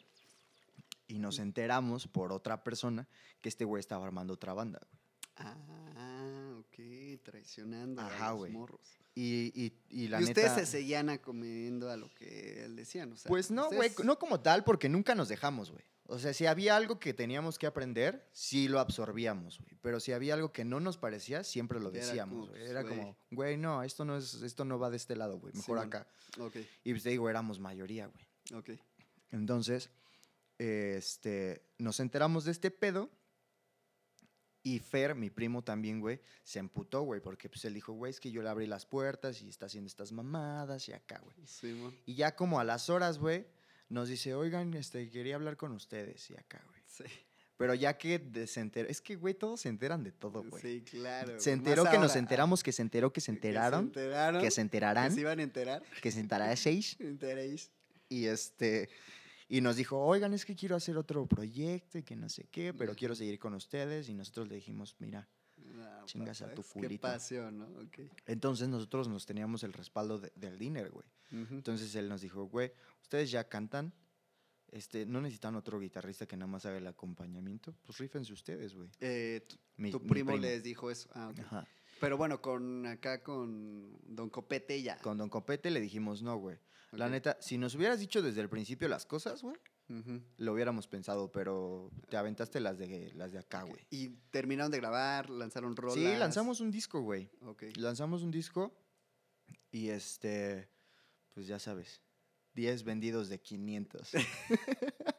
Y nos enteramos por otra persona que este güey estaba armando otra banda, güey. Ah, ok, traicionando Ajá, a los morros. Y, y, y la y ustedes se seguían acomiendo a lo que él decían, o sea. Pues no, güey, ustedes- no como tal, porque nunca nos dejamos, güey. O sea, si había algo que teníamos que aprender, sí lo absorbíamos, güey. Pero si había algo que no nos parecía, siempre lo era decíamos, güey. Era güey. como, güey, no, esto no es, esto no va de este lado, güey. Mejor Simón. acá. Ok, Y pues te digo, éramos mayoría, güey. ok. Entonces, este, nos enteramos de este pedo Y Fer, mi primo también, güey, se emputó, güey, porque pues él dijo, güey, es que yo le abrí las puertas y está haciendo estas mamadas y acá, güey. Sí, mon. Y ya como a las horas, güey, nos dice, oigan, este, quería hablar con ustedes y acá, güey. Sí. Pero ya que se enteró, es que, güey, todos se enteran de todo, güey. Sí, claro. Se enteró Más que nos enteramos, que se enteró, que se que enteraron, se enteraron. que se enterarán, que se iban a enterar. que se enteraseis. Enteréis. Y este, y nos dijo, oigan, es que quiero hacer otro proyecto y que no sé qué, pero quiero seguir con ustedes. Y nosotros le dijimos, mira, No, Chingas a tu Qué culito. pasión, ¿no? Entonces nosotros nos teníamos el respaldo de- del dinner, güey. Entonces él nos dijo, güey, ustedes ya cantan, este, no necesitan otro guitarrista que nada más haga el acompañamiento, pues rífense ustedes, güey. Eh, tu, Mi- tu mi primo, les dijo eso. Ah. Ajá. Pero bueno, con acá con Don Copete ya. Con Don Copete le dijimos, no, güey. La neta, si nos hubieras dicho desde el principio las cosas, güey, Lo hubiéramos pensado, pero te aventaste las de, las de acá, güey. Y terminaron de grabar, lanzaron rolas. Sí, lanzamos un disco, güey. Ok. Lanzamos un disco y este, pues ya sabes, 10 vendidos de 500.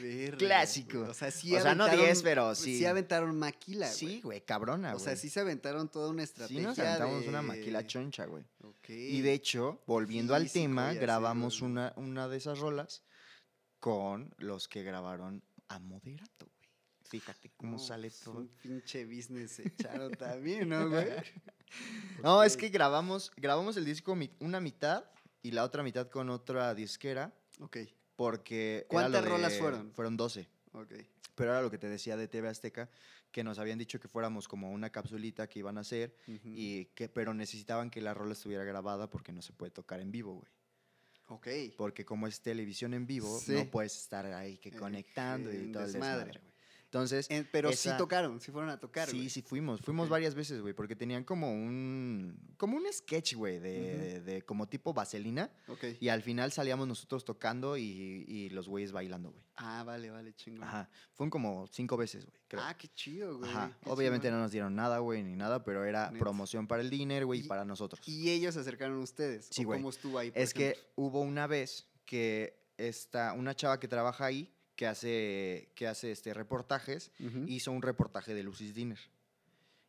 Verga, Clásico. güey. O sea, sí O sea, no aventaron- 10, pero sí. Sí aventaron maquila, güey. sí, güey, cabrona, O sea, güey. sí se aventaron toda una Sí estrategia nos aventamos una de- maquila choncha, güey. Ok. Y de hecho, volviendo al tema, grabamos güey. una, una de esas rolas con los que grabaron a Moderato, güey. Fíjate cómo No, sale todo. Un pinche business echaron también, ¿no, güey? No, es que grabamos, grabamos el disco una mitad y la otra mitad con otra disquera Ok, porque... ¿Cuántas rolas fueron? Fueron 12. ok. Pero era lo que te decía de TV Azteca, que nos habían dicho que fuéramos como una capsulita que iban a hacer, y que, pero necesitaban que la rola estuviera grabada porque no se puede tocar en vivo, güey. Ok. Porque como es televisión en vivo, Sí. no puedes estar ahí que Eh, conectando y todo el desmadre, güey. Entonces, En- pero sí tocaron, sí fueron a tocar, sí, sí fuimos. Fuimos Ok. varias veces, güey, porque tenían como un como un sketch, güey, de, de como tipo vaselina. Ok. Y al final salíamos nosotros tocando y, y los güeyes bailando, güey. Ah, vale, vale, chingón. Ajá. Fueron como cinco veces, güey. Ah, qué chido, güey. Ajá. qué Obviamente no nos dieron nada, güey, ni nada, pero era promoción para el dinner, güey, y Y- para nosotros. Y ellos se acercaron a ustedes. Sí, ¿o güey. ¿Cómo estuvo ahí? por Es que hubo una vez que esta, una chava que trabaja ahí, que hace, que hace este, reportajes, Ujú. hizo un reportaje de Lucy's Dinner.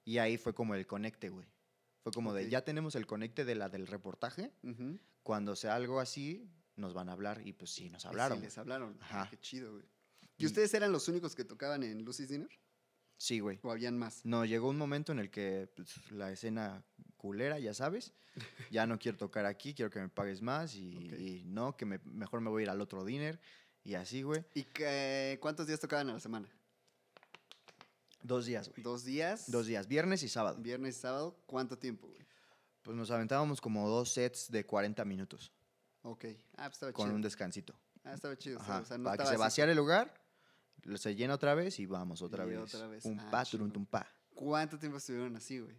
Y ahí fue como el conecte, güey. Fue como Ok. de, ya tenemos el conecte de la del reportaje, Ujú. cuando sea algo así, nos van a hablar. Y pues sí, nos hablaron. Sí, les hablaron. Ajá. qué chido, güey. ¿Y Y- ustedes eran los únicos que tocaban en Lucy's Dinner? Sí, güey. ¿O habían más? No, llegó un momento en el que pues, la escena culera, ya sabes, ya no quiero tocar aquí, quiero que me pagues más y, Ok. y no, que me- mejor me voy a ir al otro dinner y así, güey. ¿Y qué- cuántos días tocaban a la semana? Dos días, güey. ¿Dos días? Dos días, viernes y sábado. Viernes y sábado. ¿Cuánto tiempo, güey? Pues nos aventábamos como dos sets de 40 minutos Ok. Ah, pues estaba con chido. un descansito. Ah, estaba chido. Ajá, O sea, no para que se vaciara el lugar, se llena otra vez y vamos otra Y vez. otra vez. Un Ah, pa, turun, tum, pa. ¿Cuánto tiempo estuvieron así, güey?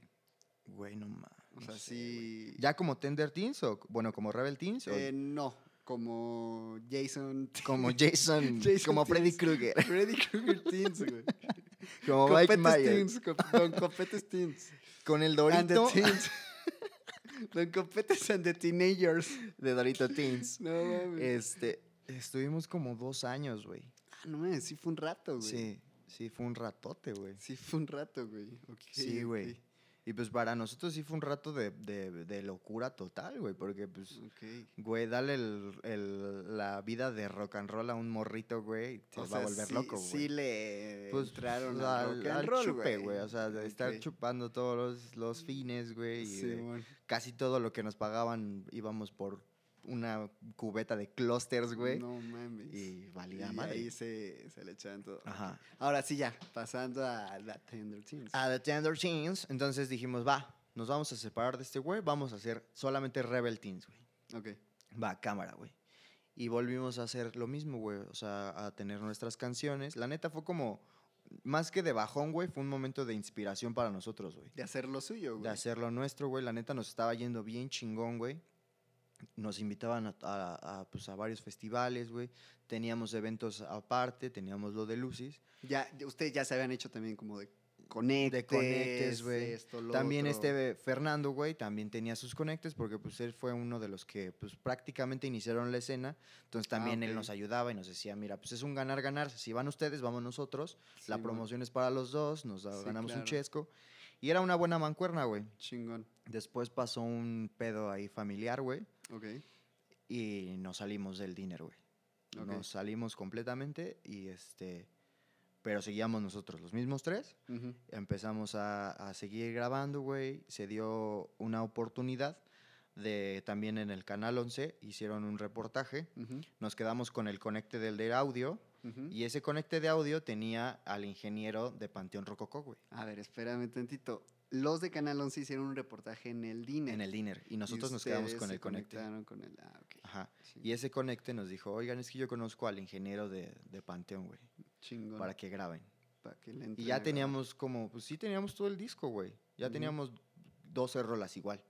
Güey, no mames. O sea, no sé, sí. ¿Ya como Tender Teens o, bueno, como Rebel Teens? o Eh, no, como Jason. como Jason, Jason como Freddy. Krueger, Freddy Krueger Teens, güey. como Mike Myers, Don Copetes Teens. con el And the Dorito Teens. Don Copetes and the Teenagers. de Dorito Teens. No mames. Este, estuvimos como dos años, güey. Ah, no mames, sí fue un rato, güey. Sí, sí, fue un ratote, güey. Sí fue un rato, güey. Sí, güey. Y pues para nosotros sí fue un rato de, de- de locura total, güey, porque pues, ok. güey, dale el- el- la vida de rock and roll a un morrito, güey, y O va sea, a volver sí, loco, güey. Sí le Pues, entraron pues, al al, rock and al roll, chupe, güey, o sea, de estar chupando todos los, los fines, güey, y Sí, de mon. casi todo lo que nos pagaban íbamos por una cubeta de clusters, güey, No mames. y valía Y madre. ahí se, se le echaban todo. Ajá. Ahora sí, ya, pasando a la Tender Teens. A The Tender Teens, entonces dijimos, va, nos vamos a separar de este güey, vamos a hacer solamente Rebel Teens, güey. Ok. Va, cámara, güey. Y volvimos a hacer lo mismo, güey. O sea, a tener nuestras canciones. La neta fue como, más que de bajón, güey, fue un momento de inspiración para nosotros, güey. De hacer lo suyo, güey. De hacer lo nuestro, güey. La neta nos estaba yendo bien chingón, güey. Nos invitaban a, a- a, pues, a varios festivales, güey. Teníamos eventos aparte, teníamos lo de Lucis. Ya, ustedes ya se habían hecho también como de conectes. de conectes, güey. También otro. este Fernando, güey, también tenía sus conectes porque pues él fue uno de los que pues prácticamente iniciaron la escena. Entonces también Ah, ok. él nos ayudaba y nos decía, mira, pues es un ganar-ganar. Si van ustedes, vamos nosotros. la Sí, promoción es para los dos, nos da- Sí, ganamos un claro. chesco. Y era una buena mancuerna, güey. Chingón. Después pasó un pedo ahí familiar, güey. Ok. Y nos salimos del dinner, güey. Ok. Nos salimos completamente y este... Pero seguíamos nosotros, los mismos tres. Empezamos a, a seguir grabando, güey. Se dio una oportunidad de también en el Canal 11 hicieron un reportaje. Nos quedamos con el conecte del de audio Y ese conecte de audio tenía al ingeniero de Panteón Rococó, güey. A ver, espérame tantito. Los de Canal 11 hicieron un reportaje en el DINE. En el dinner. Y nosotros nos quedamos con se el conecte. con el... Ah, ok. Ajá. Sí. Y ese conecte nos dijo, oigan, es que yo conozco al ingeniero de, de Panteón, güey, Chingón. para que graben. para que le Y ya teníamos como, pues sí teníamos todo el disco, güey. Ya teníamos 12 rolas igual.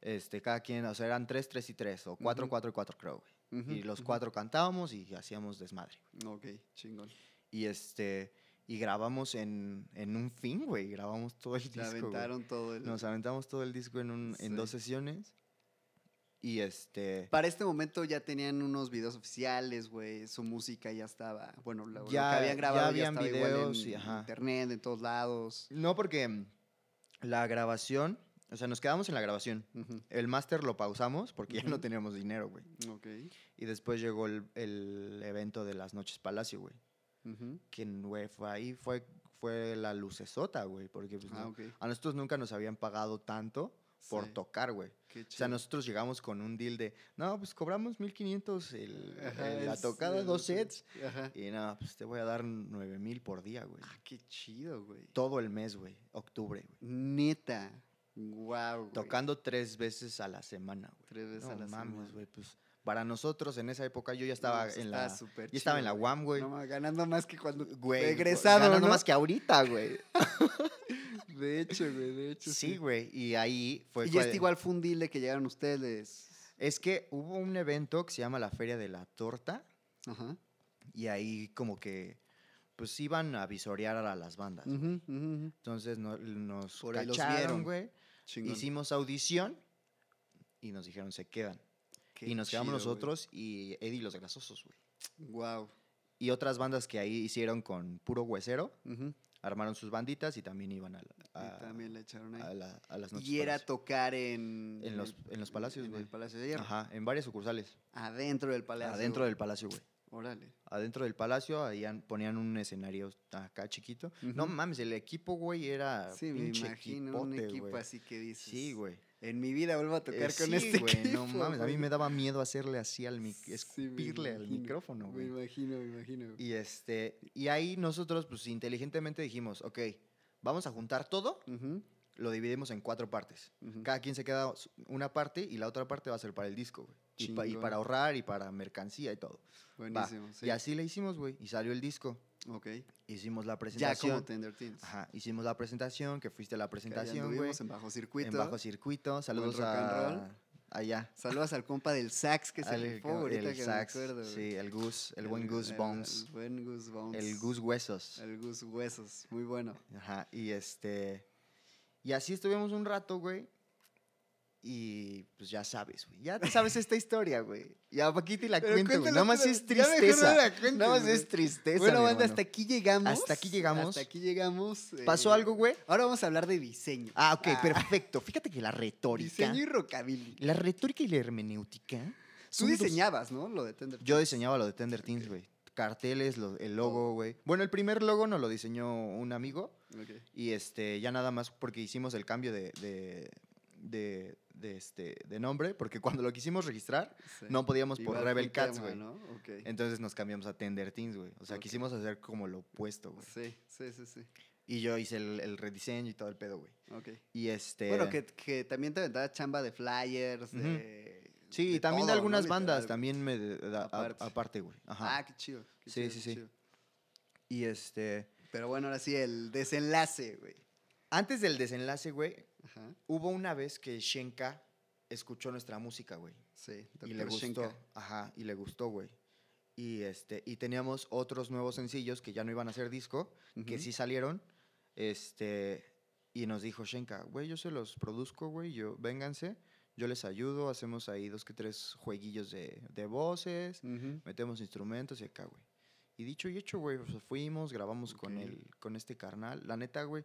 Este, cada quien, o sea, eran 3, 3 y 3, o 4, Ujú. 4 y 4, creo, güey. Ujú, Y los ujú. cuatro cantábamos y hacíamos desmadre. Ok, chingón. Y este, y grabamos en, en un fin, güey. Grabamos todo el Se disco. aventaron todo el... Nos aventamos todo el disco en, un, en dos Sí. sesiones. Y este. Para este momento ya tenían unos videos oficiales, güey. Su música ya estaba. Bueno, lo, lo que Ya- habían ya grabado ya, habían estaba igual videos en y ajá. internet, en todos lados. No, porque mm, la grabación. O sea, nos quedamos en la grabación. El máster lo pausamos porque ya no teníamos dinero, güey. Ok. Y después llegó el, el evento de las Noches Palacio, güey. Que, güey, fue ahí, fue, fue la lucesota, güey. Porque pues, Ah, no- a nosotros nunca nos habían pagado tanto por Sí, tocar, güey. O sea, nosotros llegamos con un deal de, no, pues cobramos 1500 el, Ajá, el- la tocada, el- dos sets. Ajá. Y no, pues te voy a dar 9000 por día, güey. Ah, qué chido, güey. Todo el mes, güey. Octubre, güey. Neta. Wow. Tocando tres veces a la semana, güey. Tres veces no a la mames, semana. güey. Pues para nosotros en esa época yo ya estaba en la. yo Yo estaba en la UAM, güey. ganando más que cuando Güey, egresado, ganando ¿no? más que ahorita, güey. De hecho, güey, de hecho. Sí, güey. Y ahí fue. y este igual fue un deal de que llegaron ustedes. Es que hubo un evento que se llama la Feria de la Torta. Ajá. Y ahí como que. Pues iban a visorear a las bandas. ujú. Entonces no- nos Por cacharon, güey. Chingón. Hicimos audición y nos dijeron se quedan. Qué y nos quedamos chido, güey. nosotros y Eddie los Grasosos, güey. Wow. Y otras bandas que ahí hicieron con puro huesero, Ujú. armaron sus banditas y también iban a, la- a- también le echaron ahí. a la- a las noches. Y era Palacio. tocar en... En los- en los palacios, En güey. el Palacio de Hierro. Ajá, en varias sucursales. Adentro del palacio. Adentro del palacio, güey. Órale. Adentro del palacio, ahí an- ponían un escenario acá chiquito. No mames, el equipo, güey, era Sí, me pinche imagino un equipo güey. así que dices. Sí, güey. En mi vida vuelvo a tocar Eh, con sí, este güey, equipo. no mames, a mí me daba miedo hacerle así al mic, Sí, me escupirle al micrófono, Me güey. imagino, me imagino. Y este, y ahí nosotros, pues inteligentemente dijimos, ok, vamos a juntar todo, Ujú, lo dividimos en cuatro partes. ujú. Cada quien se queda una parte y la otra parte va a ser para el disco, güey. Y, pa- y para ahorrar y para mercancía y todo. Buenísimo, sí. Y así le hicimos, güey. Y salió el disco. Ok. Hicimos la Ya presentación. como Tender Teens. Ajá, hicimos la presentación, que fuiste a la presentación, güey. en bajo circuito. En bajo circuito. Saludos rock and a... roll. Allá. Saludos al compa del sax que se rifó ahorita el que sax, me acuerdo. Sí, el Gus, el, buen Gus el- Bones. El buen Gus Bones. El Gus Huesos. El Gus Huesos. Muy bueno. Ajá, y este. Y así estuvimos un rato, güey. Y pues ya sabes, güey. Ya te sabes esta historia, güey. Ya pa' aquí te la Pero cuento, güey. Nada más es no tristeza. la Nada más güey. es tristeza. bueno, banda, hasta aquí llegamos. Hasta aquí llegamos. Hasta aquí llegamos. ¿Pasó eh, algo, güey? Ahora vamos a hablar de diseño. Ah, ok, perfecto. Fíjate que la retórica. Diseño y rockabilly. La retórica y la hermenéutica. Tú dos- diseñabas, ¿no? Lo de Tender Yo Teens. diseñaba lo de Tender Teens, güey. Carteles, lo- el logo, güey. Bueno, el primer logo nos lo diseñó un amigo. Y este, ya nada más porque hicimos el cambio de, de, de, de, este, de nombre, porque cuando lo quisimos registrar, Sí. no podíamos por Rebel Cats, güey. Entonces nos cambiamos a Tender Teens, güey. O sea, quisimos hacer como lo opuesto, güey. Sí, sí, sí, sí. Y yo hice el, el rediseño y todo el pedo, güey. Ok. Y este... Bueno, que, que también te aventaba chamba de flyers, de... Sí, de y también de todo, ¿no? algunas bandas, también me... da- a- Aparte. güey. Ajá. Ah, qué chido. qué Sí, chido, sí, sí. Y este... Pero bueno, ahora sí, el desenlace, güey. Antes del desenlace, güey, Ajá. hubo una vez que Shenka escuchó nuestra música, güey. Sí, y le gustó. Shenka. Ajá, y le gustó, güey. Y este, y teníamos otros nuevos sencillos que ya no iban a ser disco, que sí salieron. Este, y nos dijo Shenka, güey, yo se los produzco, güey, yo, vénganse, yo les ayudo, hacemos ahí dos que tres jueguillos de, de voces, metemos instrumentos y acá, güey. Y dicho y hecho, güey, o sea, fuimos, grabamos con, el, con este carnal. La neta, güey,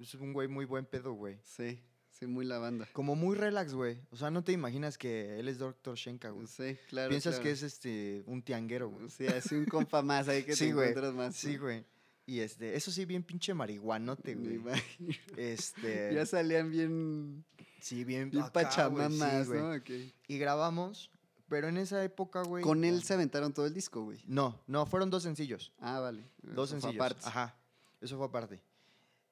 es un güey muy buen pedo, güey. Sí, sí, muy la banda. Como muy relax, güey. O sea, no te imaginas que él es Dr. Shenka, güey. Sí, claro. Piensas claro. que es este un tianguero, güey. Sí, así un compa más ahí que Sí, te güey. encuentras más. Sí, güey. Y este, eso sí, bien pinche marihuanote, Me güey. imagino. Este. Ya salían bien, sí, bien, bien acá, pachamamas, sí, güey. ¿no? Ok. Y grabamos, pero en esa época, güey. Con él se aventaron todo el disco, güey. No, no, fueron dos sencillos. Ah, vale. Dos Eso fue sencillos. aparte. Ajá. Eso fue aparte.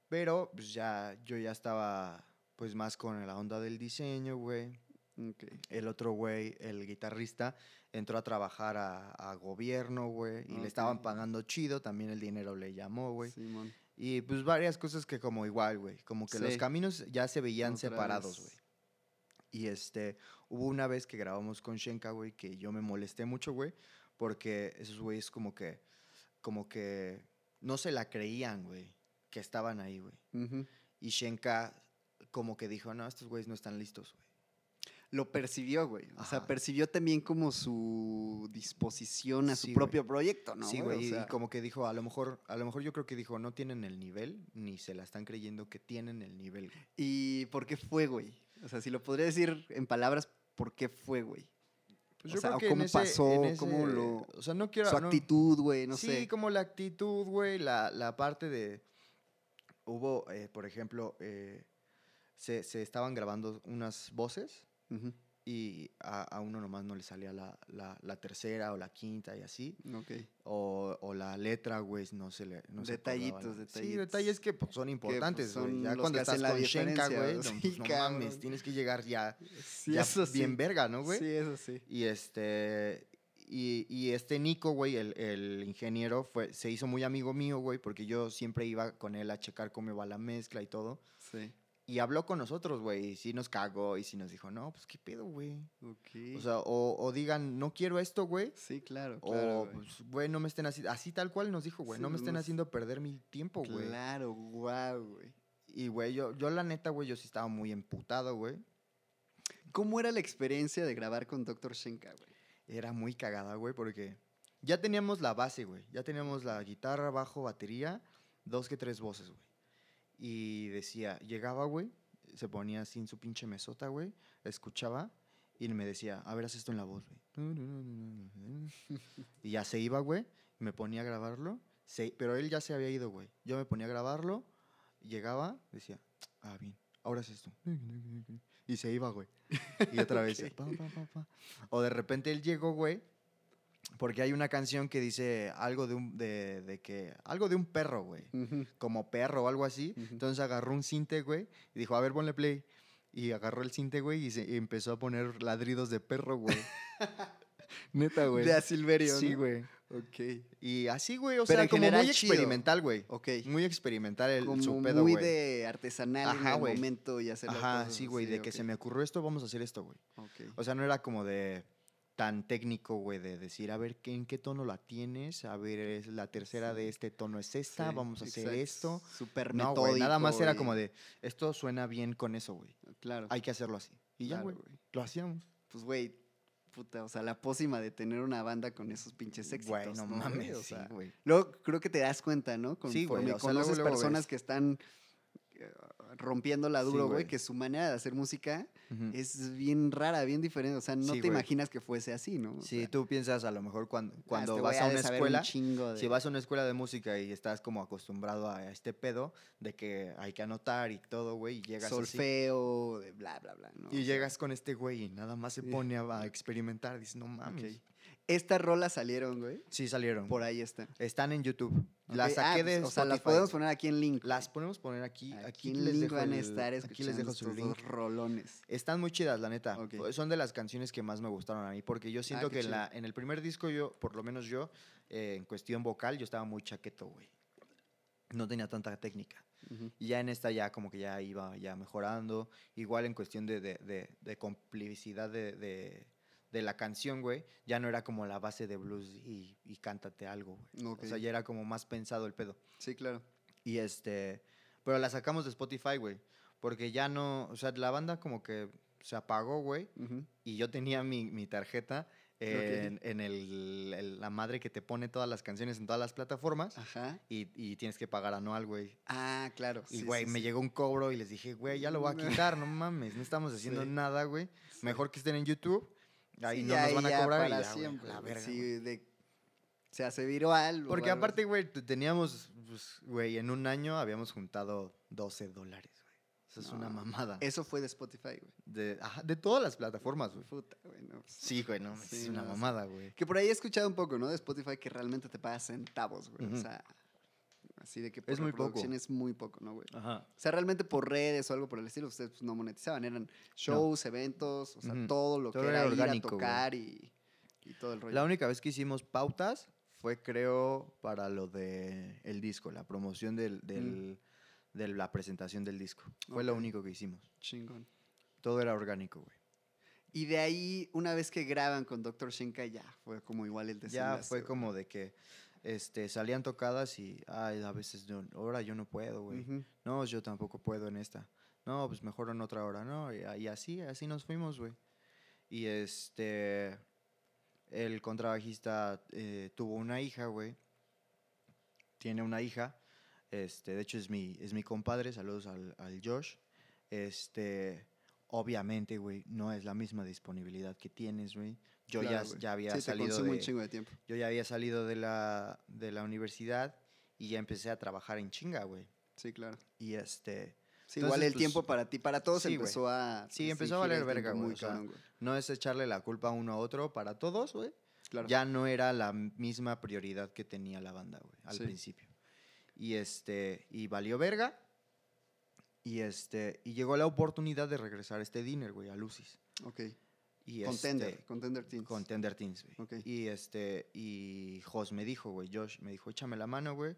Pero, pues ya, yo ya estaba, pues más con la onda del diseño, güey. Ok. El otro güey, el guitarrista, entró a trabajar a, a gobierno, güey. Y le estaban pagando chido, también el dinero le llamó, güey. Simón. Y pues varias cosas que como igual, güey. Como que los caminos ya se veían Otra separados, güey. Y este, hubo una vez que grabamos con Shenka, güey, que yo me molesté mucho, güey, porque esos güeyes como que, como que no se la creían, güey, que estaban ahí, güey. Y Shenka como que dijo, no, estos güeyes no están listos, güey. Lo percibió, güey. O sea, percibió también como su disposición a su Sí, güey. propio proyecto, ¿no? sí, güey, O y- sea, y como que dijo, a lo mejor, a lo mejor yo creo que dijo, no tienen el nivel, ni se la están creyendo que tienen el nivel. güey". ¿Y por qué fue, güey? O sea, si lo podría decir en palabras, ¿por qué fue, güey? Pues O yo sea, creo que cómo ese- pasó, cómo lo- O sea, no quiero... Su actitud, güey, no sí, sé. como la actitud, güey, la, la parte de... Hubo, eh, por ejemplo, eh, se, se estaban grabando unas voces Ujú. y a, a uno nomás no le salía la, la- la tercera o la quinta y así. Ok. O, o la letra, güey, no se le... No se acordaba Detallitos, Sí, detallitos. detalles que pues, son importantes, güey. son ya cuando estás con Shenka, güey, ¿no? pues, no mames, tienes que llegar ya, Sí, ya eso sí. bien verga, ¿no, güey? Sí, eso sí. Y este. Y, y este Nico, güey, el, el ingeniero, fue, se hizo muy amigo mío, güey, porque yo siempre iba con él a checar cómo iba la mezcla y todo. Sí. Y habló con nosotros, güey, y sí nos cagó y sí nos dijo, no, pues qué pedo, güey. Ok. O sea, o, o digan, no quiero esto, güey. sí, claro, claro. O, güey. pues, güey, no me estén haciendo. Así tal cual nos dijo, güey, Sí, no me estén haciendo perder mi tiempo, güey. Claro, guau, güey. Y, güey, yo, yo la neta, güey, yo sí estaba muy emputado, güey. ¿Cómo era la experiencia de grabar con Dr. Shenka, güey? Era muy cagada, güey, porque ya teníamos la base, güey. Ya teníamos la guitarra, bajo, batería, dos que tres voces, güey. Y decía, llegaba, güey, se ponía así en su pinche mesota, güey, escuchaba y me decía, a ver, haz esto en la voz, güey. Y ya se iba, güey, me ponía a grabarlo, se- pero él ya se había ido, güey. Yo me ponía a grabarlo, llegaba, decía, ah, bien, ahora es esto. Y se iba, güey. Y otra vez, Ok. pa, pa, pa, pa. O de repente él llegó, güey, porque hay una canción que dice algo de un, de, de que, algo de un perro, güey. Como perro o algo así. Entonces agarró un cinte, güey, y dijo, a ver, ponle play. Y agarró el cinte, güey, y, se, y empezó a poner ladridos de perro, güey. Neta, güey. De a Silverio, Sí, ¿no? güey. Ok. Y así, güey, o Pero sea, como muy chido. experimental, güey. Ok. Muy experimental el Como su pedo, muy güey. de artesanal Ajá, en el momento y hacer las Ajá, cosas sí, güey, de que se me ocurrió esto, vamos a hacer esto, güey. Ok. O sea, no era como de tan técnico, güey, de decir, a ver, ¿qué, ¿en qué tono la tienes? A ver, es la tercera de Sí. este tono es esta, Sí, vamos a hacer esto. Súper No, güey, nada más era metódico como de, esto suena bien con eso, güey. Claro. Hay que hacerlo así. Y ya, güey, lo hacíamos. Pues, güey, puta, o sea, la pócima de tener una banda con esos pinches éxitos. Güey, no, mames, O sí, sea, güey. luego creo que te das cuenta, ¿no? Sí, güey, o sea, luego, conoces luego personas ves. que están rompiéndola Sí, duro, güey, que su manera de hacer música es bien rara, bien diferente. O sea, no Sí, te imaginas que fuese así, ¿no? O Sí, sea, tú piensas a lo mejor cuando, ah, cuando este vas a una un escuela, chingo de- si vas a una escuela de música y estás como acostumbrado a este pedo de que hay que anotar y todo, güey, y llegas así, solfeo, de bla, bla, bla. ¿no? Y llegas con este güey y nada más se pone a, a experimentar, dices, no mames. Estas rolas salieron, güey. Sí salieron. Por ahí están. Están en YouTube. Las ah, saqué pues, de O sea, las Spotify. podemos poner aquí en link. Las podemos poner aquí. Aquí, Aquí, en les link dejo van a el- estar aquí les dejo escuchando su estos link. rolones. Están muy chidas, la neta. Pues Son de las canciones que más me gustaron a mí, porque yo siento Ah, qué que en, chido. la, en el primer disco yo, por lo menos yo, eh, en cuestión vocal, yo estaba muy chaqueto, güey. No tenía tanta técnica. Y ya en esta ya como que ya iba ya mejorando. Igual en cuestión de, de, de, de complicidad de, de la canción, güey, ya no era como la base de blues y, y cántate algo, güey. O sea, ya era como más pensado el pedo. Sí, claro. Y este, Pero la sacamos de Spotify, güey. Porque ya no, o sea, la banda como que se apagó, güey. Ujú. Y yo tenía mi, mi tarjeta en, en el, el- la madre que te pone todas las canciones en todas las plataformas. Ajá. Y, y tienes que pagar anual, güey. Ah, claro. Y, güey, sí, me sí. llegó un cobro y les dije, güey, ya lo voy a quitar, no mames, no estamos haciendo nada, güey. Mejor que estén en YouTube. Ahí Sí, no ya, nos van a ya cobrar y para ya, güey, siempre, la verga, Sí, güey. de- se hace viral. Porque aparte, güey, teníamos, pues, güey, en un año habíamos juntado 12 dólares, güey. Eso es una mamada. Eso fue de Spotify, güey. De, ajá, de todas las plataformas, güey. Puta, güey. no, pues, Sí, güey, no, Sí, es una no, mamada, güey. Que por ahí he escuchado un poco, ¿no? De Spotify que realmente te paga centavos, güey. O sea, así de que por Es muy poco. es muy poco, ¿no, güey? Ajá. O sea, realmente por redes o algo por el estilo, ustedes pues, no monetizaban. Eran shows, eventos, o sea, todo lo Todo que era era, ir a orgánico, tocar y, y todo el rollo. La única vez que hicimos pautas fue, creo, para lo de el disco, la promoción del, del- de la presentación del disco. Fue lo único que hicimos. Chingón. Todo era orgánico, güey. Y de ahí, una vez que graban con Dr. Shenka, ya fue como igual el Ya desenlace. fue güey. como de que este, salían tocadas y, ay, a veces, no, ahora yo no puedo, güey. No, yo tampoco puedo en esta. No, pues mejor en otra hora, ¿no? Y, y así, así nos fuimos, güey. Y este, el contrabajista eh, tuvo una hija, güey. Tiene una hija. Este, de hecho, es mi, es mi compadre. Saludos al, al Josh. Este, obviamente, güey, no es la misma disponibilidad que tienes, güey. Yo Claro, ya, ya había sí, salido de, un chingo de tiempo. yo ya había salido de la, de la universidad y ya empecé a trabajar en chinga, güey. Sí, claro. Y este, Sí, Entonces, igual el pues, tiempo para ti, para todos sí, empezó a... Sí, empezó a valer verga, güey, o sea, no es echarle la culpa a uno a otro, para todos, güey. Claro. Ya no era la misma prioridad que tenía la banda, güey, al Sí. principio. Y este, y valió verga. Y este, y llegó la oportunidad de regresar a este dinner, güey, a Lucis. Ok. Y Contender, este, Contender Teams. Con Tender Teens, güey. Ok. Y este, y Jos me dijo, güey, Josh me dijo, échame la mano, güey.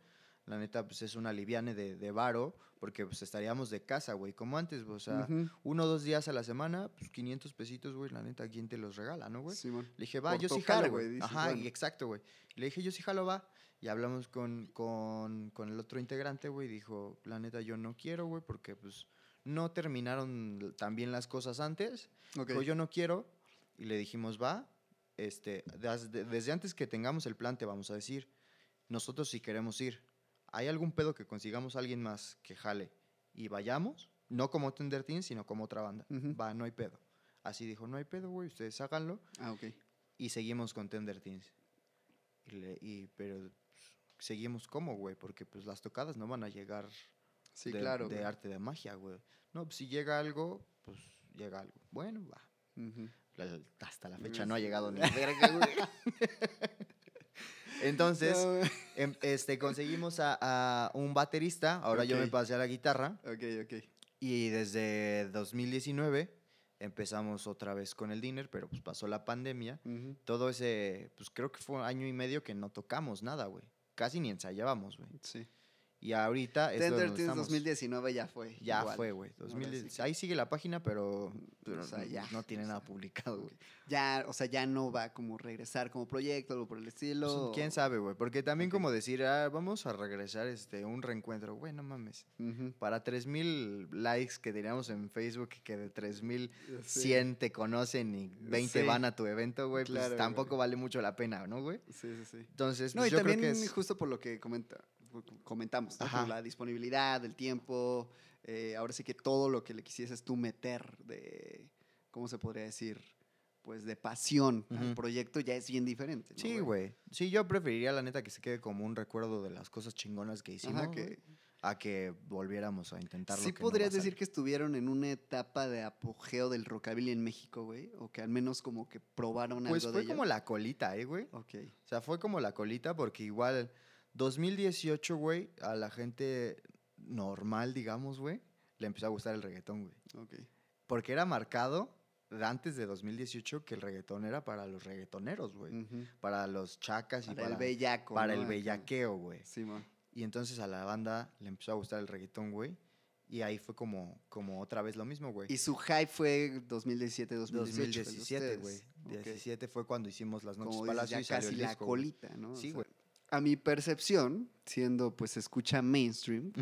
La neta, pues es una liviane de, de varo, porque pues estaríamos de casa, güey, como antes, o sea, uno o dos días a la semana, pues 500 pesitos, güey, la neta, ¿quién te los regala, no, güey? Simón. Le dije, va, Por yo sí jalo, güey, Ajá, bueno. y exacto, güey. Le dije, yo sí jalo, va. Y hablamos con, con, con el otro integrante, güey, dijo, la neta, yo no quiero, güey, porque pues no terminaron tan bien las cosas antes. Ok. Dijo, yo no quiero. Y le dijimos, va, este, desde, desde antes que tengamos el plan te vamos a decir, nosotros si queremos ir, ¿hay algún pedo que consigamos a alguien más que jale y vayamos? No como Tender Teens, sino como otra banda. Ujú. Va, no hay pedo. Así dijo, no hay pedo, güey, ustedes háganlo. Ah, ok. Y seguimos con Tender Teens. Y le- y- pero pues, seguimos como, güey, porque pues las tocadas no van a llegar Sí, de, claro. de arte de magia, güey. No, pues si llega algo, pues llega algo. Bueno, va. Ujú. La- Hasta la fecha no ha llegado ni verga, güey. Entonces, No, em, este, conseguimos a, a un baterista. Ahora yo me pasé a la guitarra. ok, ok. Y desde 2019 empezamos otra vez con el dinner, pero pues pasó la pandemia. Todo ese, pues creo que fue un año y medio que no tocamos nada, güey. Casi ni ensayábamos, güey. Sí. Y ahorita es Tender Teams estamos. 2019 ya fue. Ya igual. fue, güey. Ahora 2010 sí que- Ahí sigue la página, pero, pero O sea, no- ya, no tiene o nada publicado, güey. Ya, o sea, ya no va como regresar como proyecto, algo por el estilo. Pues, ¿Quién sabe, güey? Porque también como decir, ah, vamos a regresar este, un reencuentro. Güey, no mames. Ujú. Para 3000 likes que teníamos en Facebook y que de 3100 Sí. te conocen y 20 Sí. van a tu evento, güey, Claro, pues tampoco vale mucho la pena, ¿no, güey? Sí, sí, sí. Entonces, No, pues, y yo creo también que es... justo por lo que comenta, comentamos, la disponibilidad, el tiempo, eh, ahora sí que todo lo que le quisieses tú meter de, ¿cómo se podría decir? Pues de pasión al Ujú. proyecto ya es bien diferente. ¿no, Sí, güey. Sí, yo preferiría, la neta, que se quede como un recuerdo de las cosas chingonas que hicimos, Ajá, que a que volviéramos a intentarlo. sí que no podrías decir que estuvieron en una etapa de apogeo del rockabilly en México, güey, o que al menos como que probaron Pues algo fue de como ello. la colita, ¿eh, güey? Ok, O sea, fue como la colita porque igual 2018, güey, a la gente normal, digamos, güey, le empezó a gustar el reggaetón, güey. ok. Porque era marcado de antes de 2018 que el reggaetón era para los reggaetoneros, güey. Para los chacas y Para, el bellaco. para ¿no? el bellaqueo, güey. Simón. Y entonces a la banda le empezó a gustar el reggaetón, güey. Y ahí fue como, como otra vez lo mismo, güey. Y su hype fue 2017, 2018. el de 2017, güey. ustedes. Ok. 17 fue cuando hicimos las noches Como dices, Palacio ya y salió casi el la disco, colita, ¿no? O Sí, sea, güey. A mi percepción, siendo pues escucha mainstream,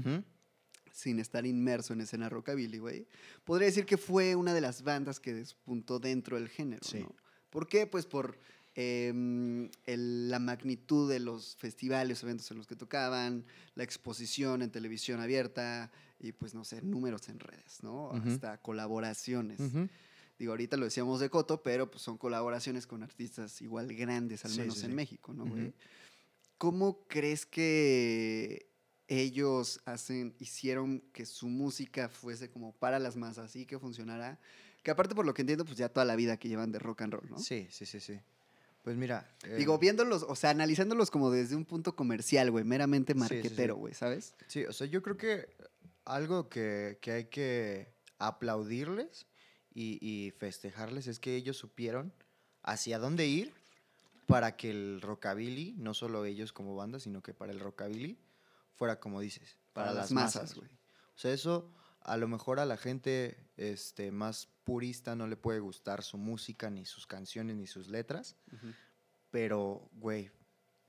sin estar inmerso en escena rockabilly, güey, podría decir que fue una de las bandas que despuntó dentro del género, Sí. ¿no? ¿Por qué? Pues por em, el- la magnitud de los festivales, eventos en los que tocaban, la exposición en televisión abierta y pues no sé, números en redes, ¿no? Hasta colaboraciones. Ujú. Digo, ahorita lo decíamos de Coto, pero pues son colaboraciones con artistas igual grandes, al Sí, menos sí, en sí. México, ¿no, güey? ¿Cómo crees que ellos hacen, hicieron que su música fuese como para las masas y que funcionara? Que aparte, por lo que entiendo, pues ya toda la vida que llevan de rock and roll, ¿no? Sí, sí, sí, sí. Pues mira. Digo, eh, viéndolos, o sea, analizándolos como desde un punto comercial, güey, meramente Sí, sí, sí. marquetero, güey, ¿sabes? Sí, o sea, yo creo que algo que, que hay que aplaudirles y, y festejarles es que ellos supieron hacia dónde ir para que el rockabilly, no solo ellos como banda, sino que para el rockabilly fuera como dices, para, las masas, güey. O sea, eso a lo mejor a la gente este, más purista no le puede gustar su música, ni sus canciones, ni sus letras, pero, güey,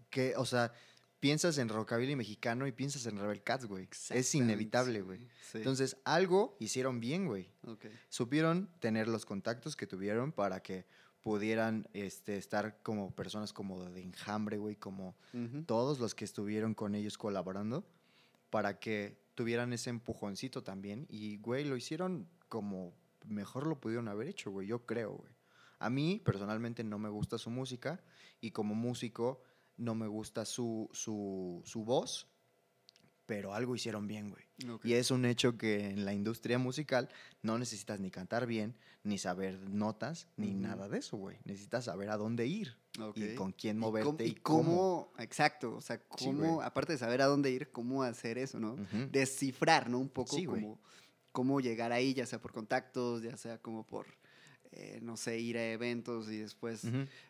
que, o sea, piensas en rockabilly mexicano y piensas en Rebel Cats, güey. Es inevitable, güey. Sí. Entonces, algo hicieron bien, güey. Ok. Supieron tener los contactos que tuvieron para que pudieran este, estar como personas como de enjambre, güey, como todos los que estuvieron con ellos colaborando, para que tuvieran ese empujoncito también. Y, güey, lo hicieron como mejor lo pudieron haber hecho, güey, yo creo, güey. A mí, personalmente, no me gusta su música y como músico no me gusta su, su, su voz, pero algo hicieron bien, güey. Y es un hecho que en la industria musical no necesitas ni cantar bien, ni saber notas, ni nada de eso, güey. Necesitas saber a dónde ir y con quién ¿Y moverte cómo- y, cómo. exacto, o sea, cómo, aparte de saber a dónde ir, cómo hacer eso, ¿no? Descifrar, ¿no? Un poco Sí, como cómo llegar ahí, ya sea por contactos, ya sea como por, eh, no sé, ir a eventos y después,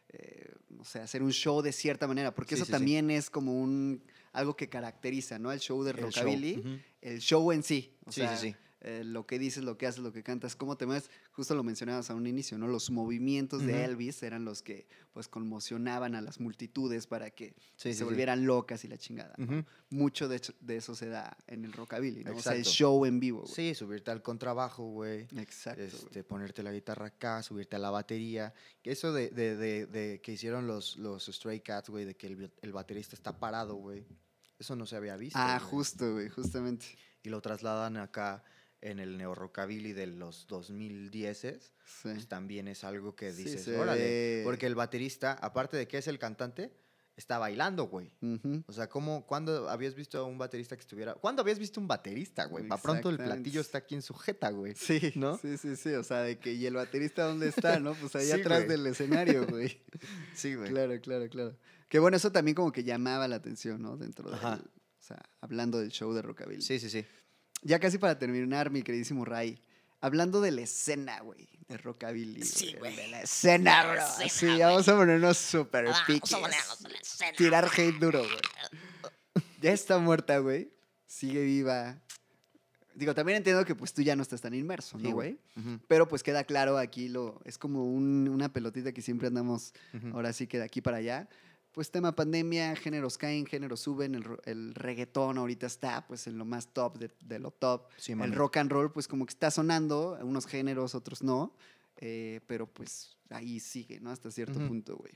eh, no sé, hacer un show de cierta manera, porque Sí, eso sí, sí. también es como un, algo que caracteriza, ¿no? El show de El show, rockabilly, el show en sí, o Sí, sea, sí, sí. Eh, lo que dices, lo que haces, lo que cantas, cómo te mueves, justo lo mencionabas a un inicio, ¿no? Los movimientos de. Elvis eran los que pues conmocionaban a las multitudes para que Sí, se sí. volvieran locas y la chingada. ¿no? Ujú. Mucho de, hecho- de eso se da en el rockabilly, ¿no? O sea, el show en vivo. güey. Sí, subirte al contrabajo, güey. Exacto. Este, ponerte la guitarra acá, subirte a la batería. Eso de, de- de- de que hicieron los, los Stray Cats, güey, de que el, el baterista está parado, güey. Eso no se había visto. ah, justo, güey, justamente. Y lo trasladan acá en el neo-rockabilly de los 2010 Sí. pues también es algo que dices, órale. Porque el baterista, aparte de que es el cantante, está bailando, güey. O sea, ¿cómo, ¿cuándo habías visto a un baterista que estuviera... ¿Cuándo habías visto un baterista, güey? Para pronto el platillo está aquí en su jeta, güey. Sí, ¿No? Sí, sí, sí. O sea, de que, ¿y el baterista dónde está, no? Pues ahí Sí, atrás del escenario, güey. Sí, güey. Claro, claro, claro. Que bueno, eso también como que llamaba la atención, ¿no? Dentro. Ajá. O sea, hablando del show de Rockabilly. Sí, sí, sí. Ya casi para terminar, mi queridísimo Ray. Hablando de la escena, güey, de Rockabilly. Sí, güey. De la escena, bro. La escena, sí, güey. vamos a ponernos super Vamos piques. a ponernos en la escena, Tirar hate duro, güey. Ya está muerta, güey. Sigue viva. Digo, también entiendo que pues tú ya no estás tan inmerso, ¿no, güey? Pero pues queda claro aquí, lo, es como un- una pelotita que siempre andamos ahora sí que de aquí para allá. Pues tema pandemia, géneros caen, géneros suben, el, el reggaetón ahorita está pues en lo más top de, de lo top. Sí, el rock and roll pues como que está sonando, unos géneros, otros no, eh, pero pues ahí sigue, ¿no? Hasta cierto punto, güey.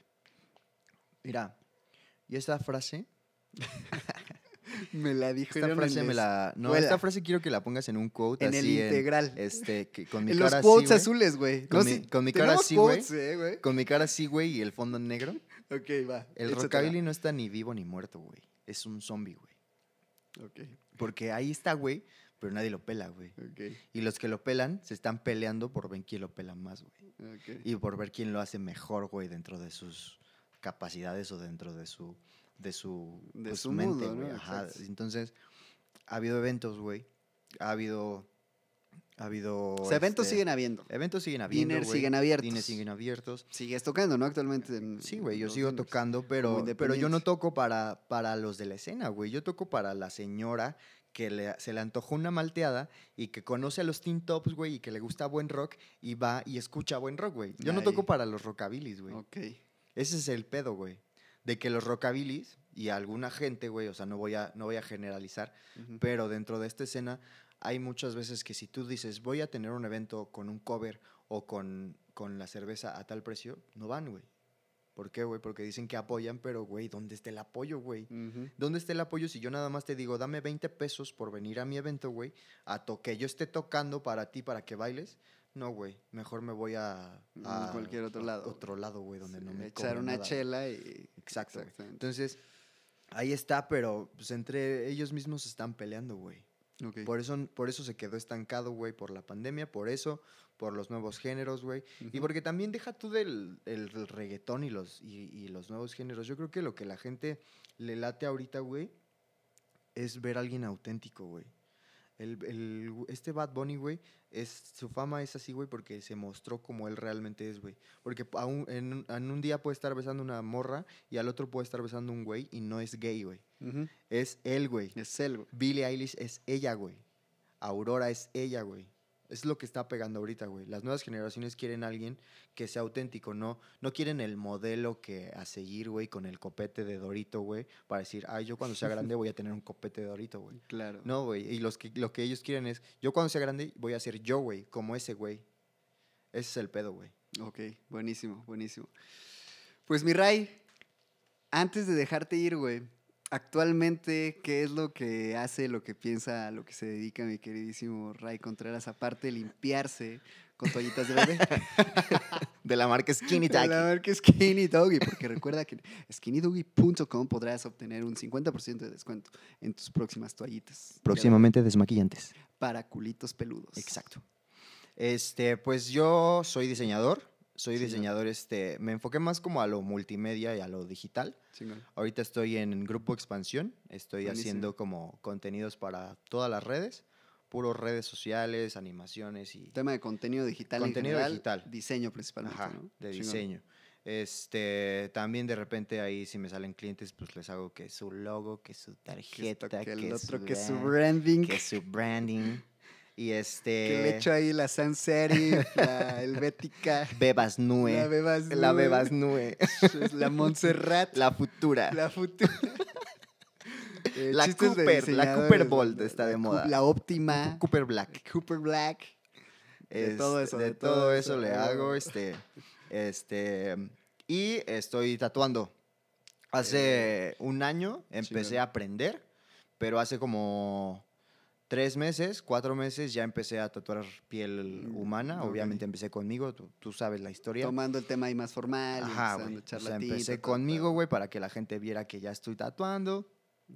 Mira, y esta frase, Me la dijo esta frase me la... No, esta frase quiero que la pongas en un quote En el integral. este, que, con mi En los cara quotes así, güey. azules, güey. Con No, mi- sí, con mi cara así, güey. quotes, eh, güey. Con mi cara así, güey, y el fondo negro. Ok, va. El échatela. rockabilly no está ni vivo ni muerto, güey. Es un zombie, güey. Ok, Porque ahí está, güey, pero nadie lo pela, güey. ok, Y los que lo pelan se están peleando por ver quién lo pela más, güey. ok. Y por ver quién lo hace mejor, güey, dentro de sus capacidades o dentro de su de su, De pues, su mente. Entonces, ha habido eventos, güey. Ha habido ha habido O sea, eventos este, siguen habiendo. eventos siguen habiendo, Diners siguen abiertos. Diners siguen abiertos. Sigues tocando, ¿no? Actualmente. en- Sí, güey, yo sigo diners. tocando, pero, pero yo no toco para, para los de la escena, güey. Yo toco para la señora que le- se le antojó una malteada y que conoce a los Teen Tops, güey, y que le gusta buen rock y va y escucha buen rock, güey. Yo no toco para los rockabilis, güey. Ok. Ese es el pedo, güey. De que los rockabilis y alguna gente, güey, o sea, no voy a, no voy a generalizar, pero dentro de esta escena hay muchas veces que si tú dices, voy a tener un evento con un cover o con, con la cerveza a tal precio, no van, güey. ¿Por qué, güey? Porque dicen que apoyan, pero, güey, ¿dónde está el apoyo, güey? ¿Dónde está el apoyo si yo nada más te digo, dame 20 pesos por venir a mi evento, güey, a to que yo esté tocando para ti, para que bailes? No, güey, mejor me voy a, cualquier otro lado, Otro lado, güey, donde no me Echar una nada, chela y. Exacto. Entonces, ahí está, pero pues, entre ellos mismos se están peleando, güey. Por eso, por eso se quedó estancado, güey, por la pandemia, por eso, por los nuevos géneros, güey. Y porque también deja tú del el, el reggaetón y los, y, y los nuevos géneros. Yo creo que lo que la gente le late ahorita, güey, es ver a alguien auténtico, güey. El, el- este Bad Bunny, güey, es, su fama es así, güey, porque se mostró como él realmente es, güey. Porque a un- en, un- en un día puede estar besando una morra y al otro puede estar besando un güey y no es gay, güey. Es él, güey. Es él, güey. Billie Eilish es ella, güey. Aurora es ella, güey. Es lo que está pegando ahorita, güey. Las nuevas generaciones quieren a alguien que sea auténtico, no, no quieren el modelo que a seguir, güey, con el copete de Dorito, güey, para decir, ay, yo cuando sea grande voy a tener un copete de Dorito, güey. Claro. No, güey. Y los que, lo que ellos quieren es, yo cuando sea grande voy a ser yo, güey, como ese güey. Ese es el pedo, güey. Ok, buenísimo, buenísimo. Pues mi Ray, antes de dejarte ir, güey, actualmente, ¿qué es lo que hace, lo que piensa, lo que se dedica mi queridísimo Ray Contreras, aparte de limpiarse con toallitas de bebé? De la marca Skinny De Tacky. la marca Skinny Doggy, porque recuerda que en skinnydoggy.com podrás obtener un 50% de descuento en tus próximas toallitas. Próximamente desmaquillantes. Para culitos peludos. Exacto. Este, pues yo soy diseñador. Soy diseñador, este, me enfoqué más como a lo multimedia y a lo digital. Ahorita estoy en Grupo Expansión. Estoy Buenísimo. haciendo como contenidos para todas las redes, puros redes sociales, animaciones y Tema de contenido digital en Contenido general, digital. diseño principalmente, Ajá, ¿no? de diseño. Este, también de repente ahí si me salen clientes, pues les hago que su logo, que su tarjeta, que el que otro, su que su brand, branding, que su branding y este que le echo ahí la sans serif, la helvética, Bebas Nue. la bebas La Nue, Bebas Nue. la Montserrat, La futura. la futura. Eh, La Cooper, la Cooper Bold la- está la de moda. La óptima, Cooper Black. Cooper Black. De todo Este, eso, De, de todo, todo eso eso, le hago. Este, este, y estoy tatuando. Hace un año empecé a aprender, pero hace como tres meses, cuatro meses ya empecé a tatuar piel Mm, humana. Obviamente empecé conmigo, tú, tú sabes la historia. Tomando el tema ahí más formal. Ajá, güey. O sea, empecé conmigo, güey, para que la gente viera que ya estoy tatuando.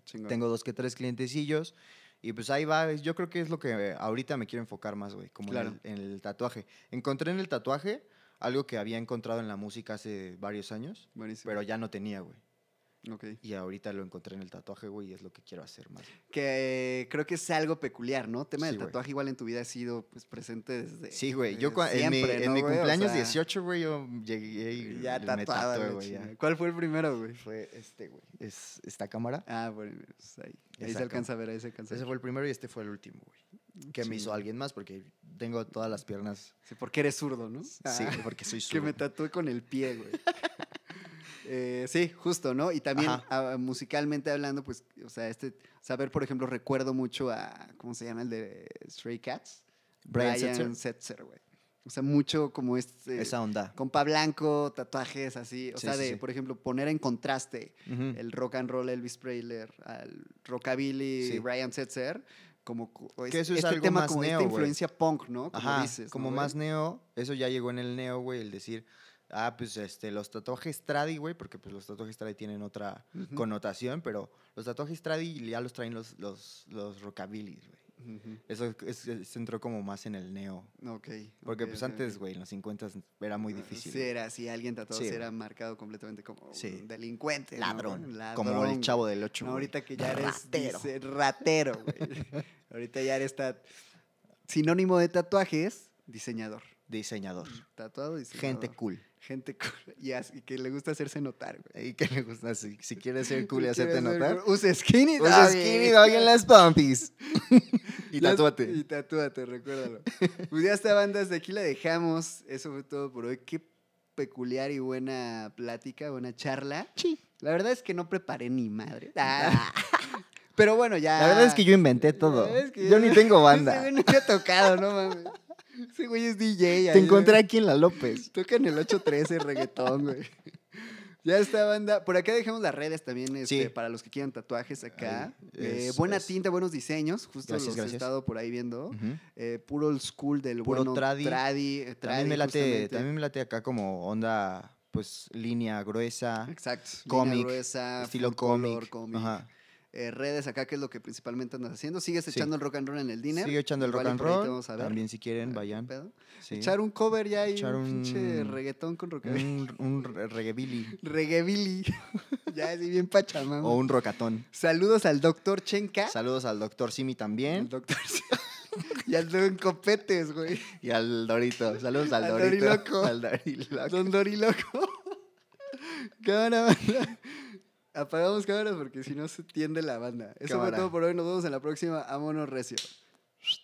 Chingón. Tengo dos que tres clientecillos. Y pues ahí va, yo creo que es lo que ahorita me quiero enfocar más, güey, como en el- en, el, tatuaje. Encontré en el tatuaje algo que había encontrado en la música hace varios años, Buenísimo. pero ya no tenía, güey. Ok. Y ahorita lo encontré en el tatuaje, güey, y es lo que quiero hacer más. Que creo que es algo peculiar, ¿no? Tema Sí, del güey. tatuaje igual en tu vida ha sido pues presente desde Sí, güey, yo desde cua- en mi, siempre, en ¿no, mi güey? O cumpleaños sea, 18, güey, yo llegué y Ya me tatuado. tatué, güey, ya. ¿Cuál fue el primero, güey? Fue este, güey. Es esta cámara. Ah, bueno, pues ahí. Ahí se alcanza a ver, ahí se alcanza a Ese fue el primero y este fue el último, güey. Que me hizo alguien más porque tengo todas las piernas. Sí, porque eres zurdo, ¿no? Sí, Ah, porque soy que me zurdo. tatué con el pie, güey. Eh, sí, justo, ¿no? Y también musicalmente hablando, pues, o sea, este, saber, por ejemplo, recuerdo mucho a, ¿cómo se llama el de Stray Cats? Brian Setzer. Setzer, güey. O sea, mucho como este, Esa onda. compa blanco, tatuajes así, o Sí, sea, de, sí. por ejemplo, poner en contraste el rock and roll Elvis Presley al rockabilly. Brian Setzer, como cu- Que eso es este algo tema más como neo, esta influencia punk, ¿no? Como Ajá, dices, ¿no, como más neo, eso ya llegó en el neo, güey, el decir, ah, pues este, los tatuajes tradi, güey, porque pues los tatuajes tradi tienen otra connotación, pero los tatuajes tradi ya los traen los, los, los rockabilis, güey. Eso es- es- entró como más en el neo. Ok. Porque pues antes, güey, en los 50 era muy difícil. Sí, era así, alguien tatuado Sí, era marcado completamente como Sí. un delincuente. ¿no, Ladrón, güey? Como el Ladrón, chavo del 8. No, ahorita que ya eres Ratero. dice, ratero, güey. ahorita ya eres ta- sinónimo de tatuajes, diseñador. Diseñador. Tatuado, diseñador. Gente cool. Gente cool. Y, as- y que le gusta hacerse notar, güey. Y que le gusta, si, si quieres ser cool y hacerte notar, cool, Usa skinny usa doggy. skinny dog en las pompis. y tatúate. Y tatúate, recuérdalo. pues ya está, bandas. De aquí la dejamos. Eso fue todo por hoy. Qué peculiar y buena plática, buena charla. Sí. La verdad es que no preparé ni madre. Ah. Pero bueno, ya. La verdad es que yo inventé todo. Es que Yo ni tengo banda. ha tocado, no mames. Ese güey es DJ. Te ahí, encontré güey. aquí en la López. Toca en el 813 reggaetón, güey. Ya esta banda. Por acá dejamos las redes también este, Sí. para los que quieran tatuajes acá. Eh, es- buena es- tinta, buenos diseños. Justo Gracias, los he estado por ahí viendo. Eh, puro old school del Puro bueno tradi. tradi, tradi, También me, late, justamente. también me late acá como onda, pues, línea gruesa, Exacto. línea cómic, gruesa, estilo full color, cómic. cómic. Ajá. Eh, redes acá, que es lo que principalmente andas haciendo. ¿Sigues Sí. echando el rock and roll en el dinner? Sigue echando el rock and roll. vamos a ver. También si quieren, ¿Qué vayan. Sí. Echar un cover ya y Echar un pinche reggaetón con rockabilly. un, un re- reggaebilly Reggaebilly. ya así bien pachamama. o un rocatón. Saludos al doctor Chenka. Saludos al doctor Simi El también doctor y al don Copetes, güey. y al Dorito. Saludos al, Al Dorito. Doriloco. Al Doriloco. Don Doriloco. cámara. Apagamos cámaras porque si no se tiende la banda. Eso Cámara. fue todo por hoy. Nos vemos en la próxima. Vámonos recio.